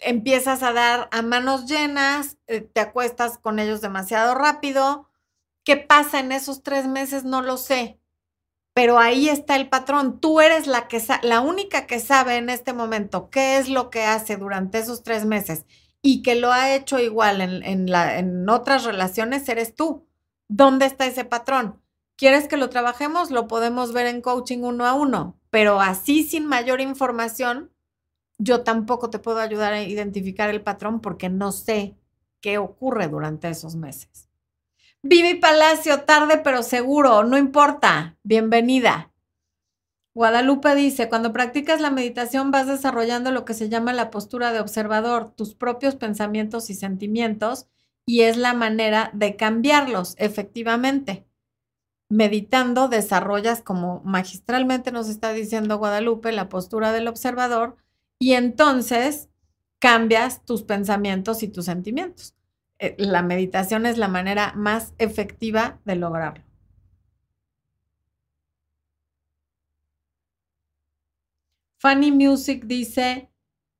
empiezas a dar a manos llenas, eh, te acuestas con ellos demasiado rápido. ¿Qué pasa en esos tres meses? No lo sé. Pero ahí está el patrón. Tú eres la, que la única que sabe en este momento qué es lo que hace durante esos tres meses y que lo ha hecho igual en, la, en otras relaciones, eres tú. ¿Dónde está ese patrón? ¿Quieres que lo trabajemos? Lo podemos ver en coaching uno a uno, pero así sin mayor información, yo tampoco te puedo ayudar a identificar el patrón porque no sé qué ocurre durante esos meses. Vivi Palacio, tarde pero seguro, no importa, bienvenida. Guadalupe dice, cuando practicas la meditación vas desarrollando lo que se llama la postura de observador, tus propios pensamientos y sentimientos, y es la manera de cambiarlos, efectivamente meditando desarrollas, como magistralmente nos está diciendo Guadalupe, la postura del observador y entonces cambias tus pensamientos y tus sentimientos. Eh, la meditación es la manera más efectiva de lograrlo. Funny Music dice,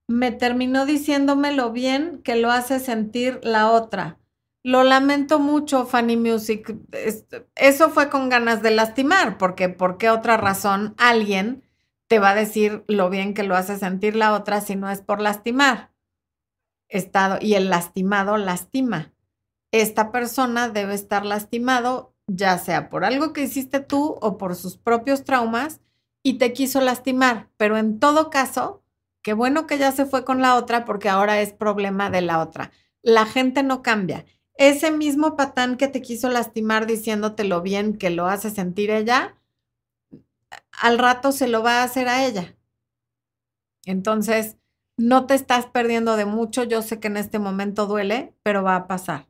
me terminó diciéndome lo bien que lo hace sentir la otra. Lo lamento mucho, Fanny Music. Eso fue con ganas de lastimar, porque ¿por qué otra razón alguien te va a decir lo bien que lo hace sentir la otra si no es por lastimar? Estado, y el lastimado lastima. Esta persona debe estar lastimado, ya sea por algo que hiciste tú o por sus propios traumas, y te quiso lastimar. Pero en todo caso, qué bueno que ya se fue con la otra porque ahora es problema de la otra. La gente no cambia ese mismo patán que te quiso lastimar diciéndote lo bien que lo hace sentir ella, al rato se lo va a hacer a ella. Entonces, no te estás perdiendo de mucho. Yo sé que en este momento duele, pero va a pasar.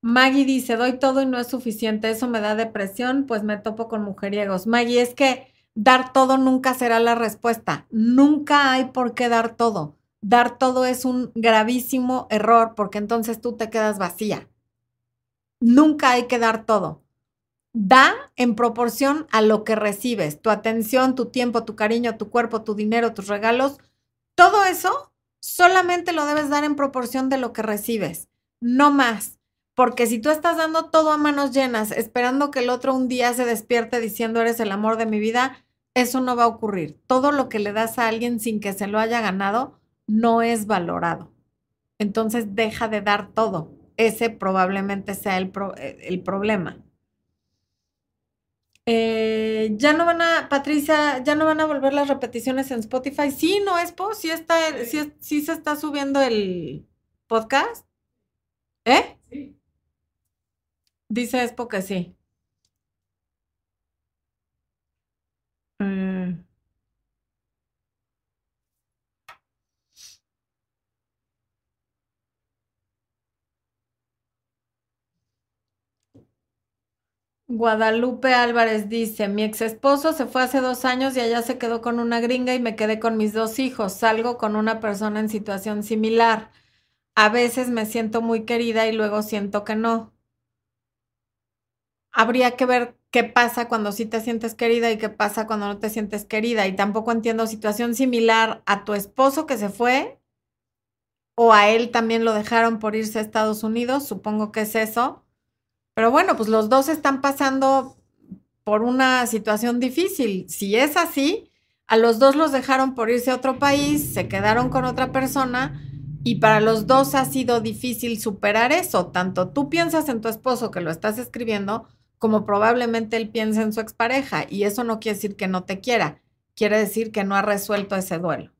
Maggie dice, doy todo y no es suficiente. Eso me da depresión, pues me topo con mujeriegos. Maggie, es que dar todo nunca será la respuesta. Nunca hay por qué dar todo dar todo es un gravísimo error porque entonces tú te quedas vacía. Nunca hay que dar todo. Da en proporción a lo que recibes, tu atención, tu tiempo, tu cariño, tu cuerpo, tu dinero, tus regalos, todo eso solamente lo debes dar en proporción de lo que recibes, no más. Porque si tú estás dando todo a manos llenas, esperando que el otro un día se despierte diciendo eres el amor de mi vida, eso no va a ocurrir. Todo lo que le das a alguien sin que se lo haya ganado no es valorado. Entonces deja de dar todo. Ese probablemente sea el, eh, el problema. Eh, ya no van a, Patricia, ya no van a volver las repeticiones en Spotify. Sí, no, Expo, sí está, sí, sí se está subiendo el podcast. ¿Eh? Sí. Dice Expo que sí. Guadalupe Álvarez dice, mi ex esposo se fue hace dos años y allá se quedó con una gringa y me quedé con mis dos hijos. Salgo con una persona en situación similar. A veces me siento muy querida y luego siento que no. Habría que ver qué pasa cuando sí te sientes querida y qué pasa cuando no te sientes querida. Y tampoco entiendo situación similar a tu esposo que se fue o a él también lo dejaron por irse a Estados Unidos. Supongo que es eso pero bueno, pues los dos están pasando por una situación difícil. Si es así, a los dos los dejaron por irse a otro país, se quedaron con otra persona y para los dos ha sido difícil superar eso. Tanto tú piensas en tu esposo que lo estás escribiendo, como probablemente él piensa en su expareja. Y eso no quiere decir que no te quiera, quiere decir que no ha resuelto ese duelo.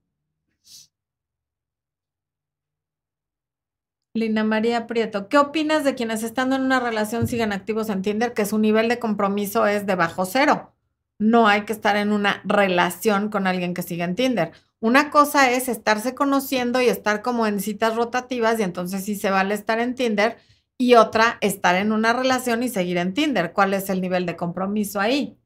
Lina María Prieto, ¿qué opinas de quienes estando en una relación siguen activos en Tinder que su nivel de compromiso es de bajo cero? No hay que estar en una relación con alguien que siga en Tinder. Una cosa es estarse conociendo y estar como en citas rotativas y entonces sí se vale estar en Tinder y otra estar en una relación y seguir en Tinder. ¿Cuál es el nivel de compromiso ahí?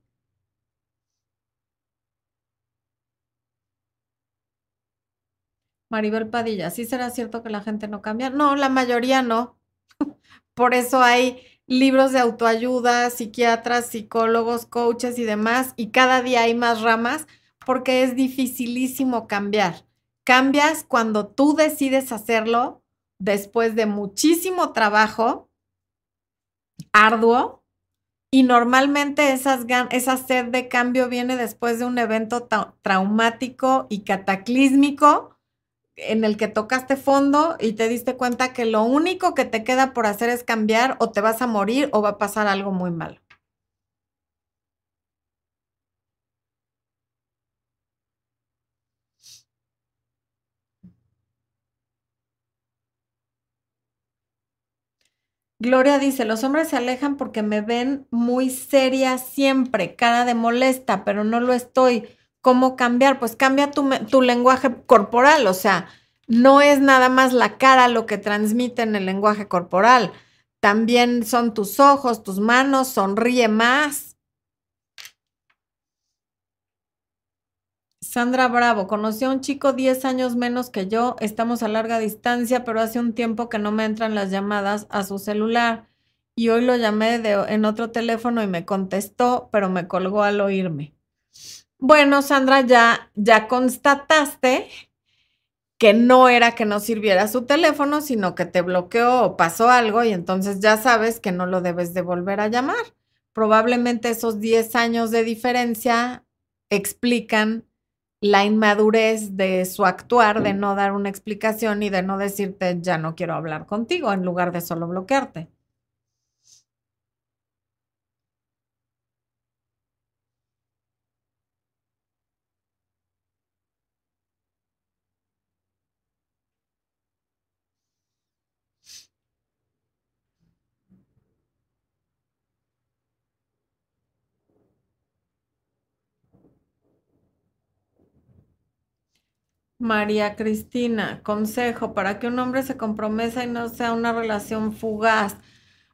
Maribel Padilla, ¿sí será cierto que la gente no cambia? No, la mayoría no. Por eso hay libros de autoayuda, psiquiatras, psicólogos, coaches y demás, y cada día hay más ramas porque es dificilísimo cambiar. Cambias cuando tú decides hacerlo después de muchísimo trabajo arduo y normalmente esas, esa sed de cambio viene después de un evento traumático y cataclísmico en el que tocaste fondo y te diste cuenta que lo único que te queda por hacer es cambiar o te vas a morir o va a pasar algo muy malo. Gloria dice, los hombres se alejan porque me ven muy seria siempre, cara de molesta, pero no lo estoy. ¿Cómo cambiar? Pues cambia tu, lenguaje corporal, o sea, no es nada más la cara lo que transmite en el lenguaje corporal, también son tus ojos, tus manos, sonríe más. Sandra Bravo, conocí a un chico 10 años menos que yo, estamos a larga distancia, pero hace un tiempo que no me entran las llamadas a su celular y hoy lo llamé en otro teléfono y me contestó, pero me colgó al oírme. Bueno, Sandra, ya, ya constataste que no era que no sirviera su teléfono, sino que te bloqueó o pasó algo y entonces ya sabes que no lo debes de volver a llamar. Probablemente esos 10 años de diferencia explican la inmadurez de su actuar, de no dar una explicación y de no decirte ya no quiero hablar contigo en lugar de solo bloquearte. María Cristina, consejo para que un hombre se comprometa y no sea una relación fugaz.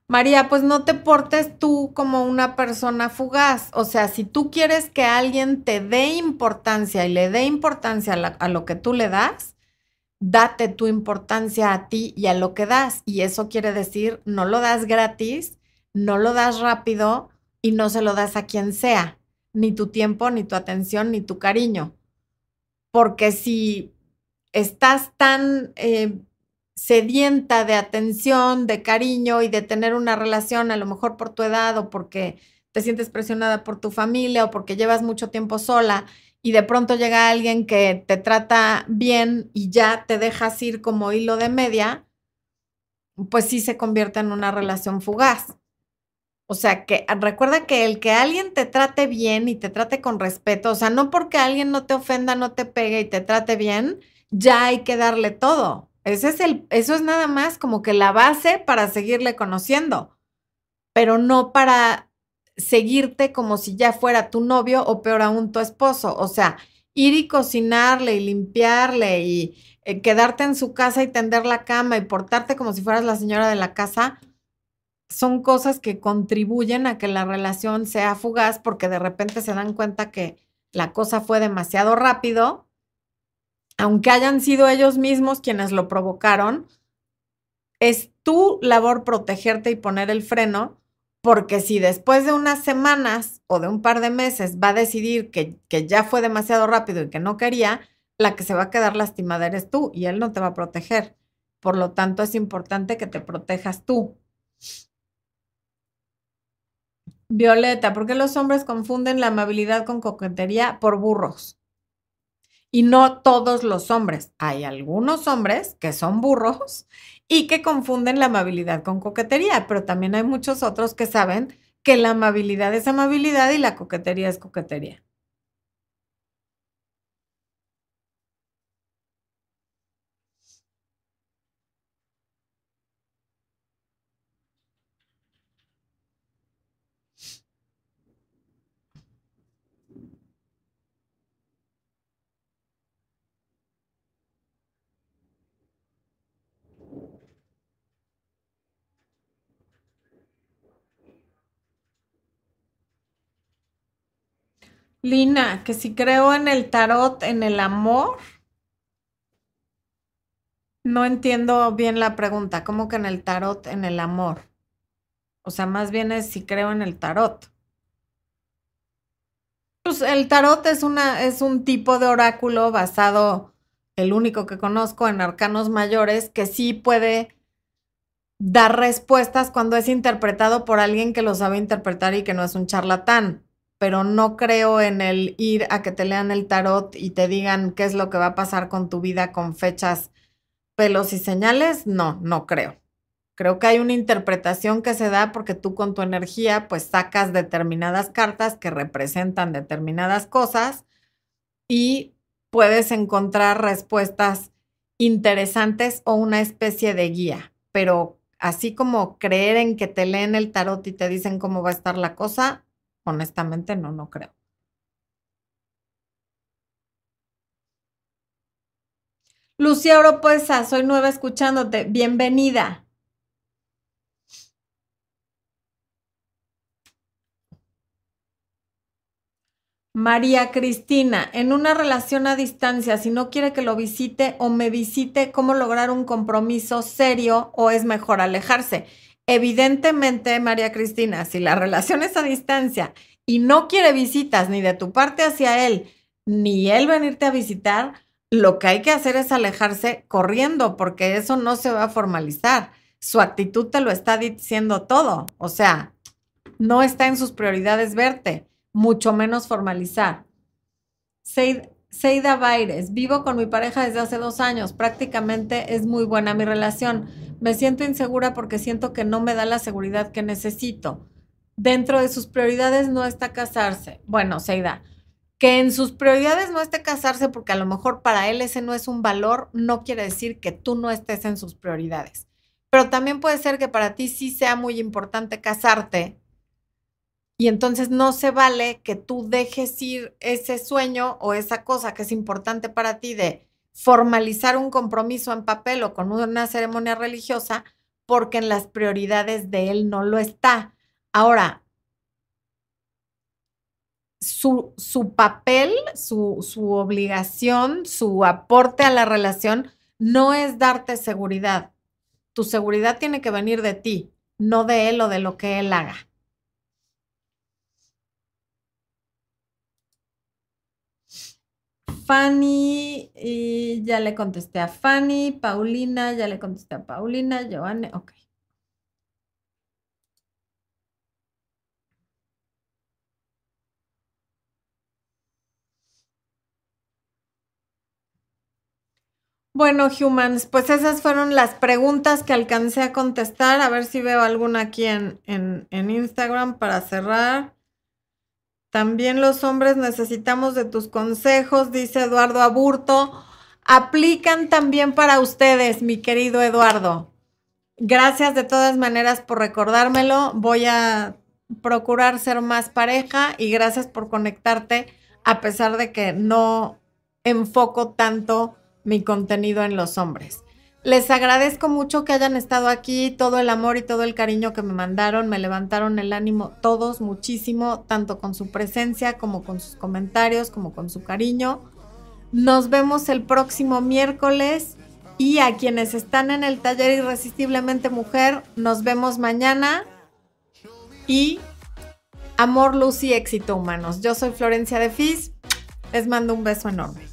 María, pues no te portes tú como una persona fugaz. O sea, si tú quieres que alguien te dé importancia y le dé importancia a, a, lo que tú le das, date tu importancia a ti y a lo que das. Y eso quiere decir, no lo das gratis, no lo das rápido, y no se lo das a quien sea, ni tu tiempo, ni tu atención, ni tu cariño. Porque si estás tan eh, sedienta de atención, de cariño y de tener una relación, a lo mejor por tu edad o porque te sientes presionada por tu familia o porque llevas mucho tiempo sola y de pronto llega alguien que te trata bien y ya te dejas ir como hilo de media, pues sí se convierte en una relación fugaz. O sea, que recuerda que el que alguien te trate bien y te trate con respeto, o sea, no porque alguien no te ofenda, no te pegue y te trate bien, ya hay que darle todo. Ese es el, eso es nada más como que la base para seguirle conociendo, pero no para seguirte como si ya fuera tu novio o peor aún tu esposo. O sea, ir y cocinarle y limpiarle y eh, quedarte en su casa y tender la cama y portarte como si fueras la señora de la casa, son cosas que contribuyen a que la relación sea fugaz porque de repente se dan cuenta que la cosa fue demasiado rápido, aunque hayan sido ellos mismos quienes lo provocaron, es tu labor protegerte y poner el freno, porque si después de unas semanas o de un par de meses va a decidir que, que ya fue demasiado rápido y que no quería, la que se va a quedar lastimada eres tú y él no te va a proteger. Por lo tanto, es importante que te protejas tú. Violeta, ¿por qué los hombres confunden la amabilidad con coquetería por burros? Y no todos los hombres. Hay algunos hombres que son burros y que confunden la amabilidad con coquetería, pero también hay muchos otros que saben que la amabilidad es amabilidad y la coquetería es coquetería. Lina, que si creo en el tarot, en el amor, no entiendo bien la pregunta. ¿Cómo que en el tarot, en el amor? O sea, más bien es si creo en el tarot. Pues el tarot es, una, es un tipo de oráculo basado, el único que conozco, en arcanos mayores, que sí puede dar respuestas cuando es interpretado por alguien que lo sabe interpretar y que no es un charlatán pero no creo en el ir a que te lean el tarot y te digan qué es lo que va a pasar con tu vida con fechas, pelos y señales. No, no creo. Creo que hay una interpretación que se da porque tú con tu energía pues sacas determinadas cartas que representan determinadas cosas y puedes encontrar respuestas interesantes o una especie de guía, pero así como creer en que te leen el tarot y te dicen cómo va a estar la cosa, Honestamente, no, no creo. Lucía Oropuesa, soy nueva escuchándote. Bienvenida. María Cristina, en una relación a distancia, si no quiere que lo visite o me visite, ¿cómo lograr un compromiso serio o es mejor alejarse? Evidentemente, María Cristina, si la relación es a distancia y no quiere visitas ni de tu parte hacia él, ni él venirte a visitar, lo que hay que hacer es alejarse corriendo porque eso no se va a formalizar. Su actitud te lo está diciendo todo. O sea, no está en sus prioridades verte, mucho menos formalizar. Seida Baires, vivo con mi pareja desde hace dos años, prácticamente es muy buena mi relación me siento insegura porque siento que no me da la seguridad que necesito. Dentro de sus prioridades no está casarse. Bueno, Seida, que en sus prioridades no esté casarse porque a lo mejor para él ese no es un valor, no quiere decir que tú no estés en sus prioridades. Pero también puede ser que para ti sí sea muy importante casarte y entonces no se vale que tú dejes ir ese sueño o esa cosa que es importante para ti de formalizar un compromiso en papel o con una ceremonia religiosa porque en las prioridades de él no lo está. Ahora, su, su papel, su, su obligación, su aporte a la relación no es darte seguridad. Tu seguridad tiene que venir de ti, no de él o de lo que él haga. Fanny, y ya le contesté a Fanny, Paulina, ya le contesté a Paulina, Giovanni, ok. Bueno, humans, pues esas fueron las preguntas que alcancé a contestar. A ver si veo alguna aquí en, en, Instagram para cerrar. También los hombres necesitamos de tus consejos, dice Eduardo Aburto. Aplican también para ustedes, mi querido Eduardo. Gracias de todas maneras por recordármelo. Voy a procurar ser más pareja y gracias por conectarte a pesar de que no enfoco tanto mi contenido en los hombres. Les agradezco mucho que hayan estado aquí, todo el amor y todo el cariño que me mandaron, me levantaron el ánimo todos muchísimo, tanto con su presencia como con sus comentarios, como con su cariño. Nos vemos el próximo miércoles y a quienes están en el taller Irresistiblemente Mujer, nos vemos mañana y amor, luz y éxito humanos. Yo soy Florencia de Fis, les mando un beso enorme.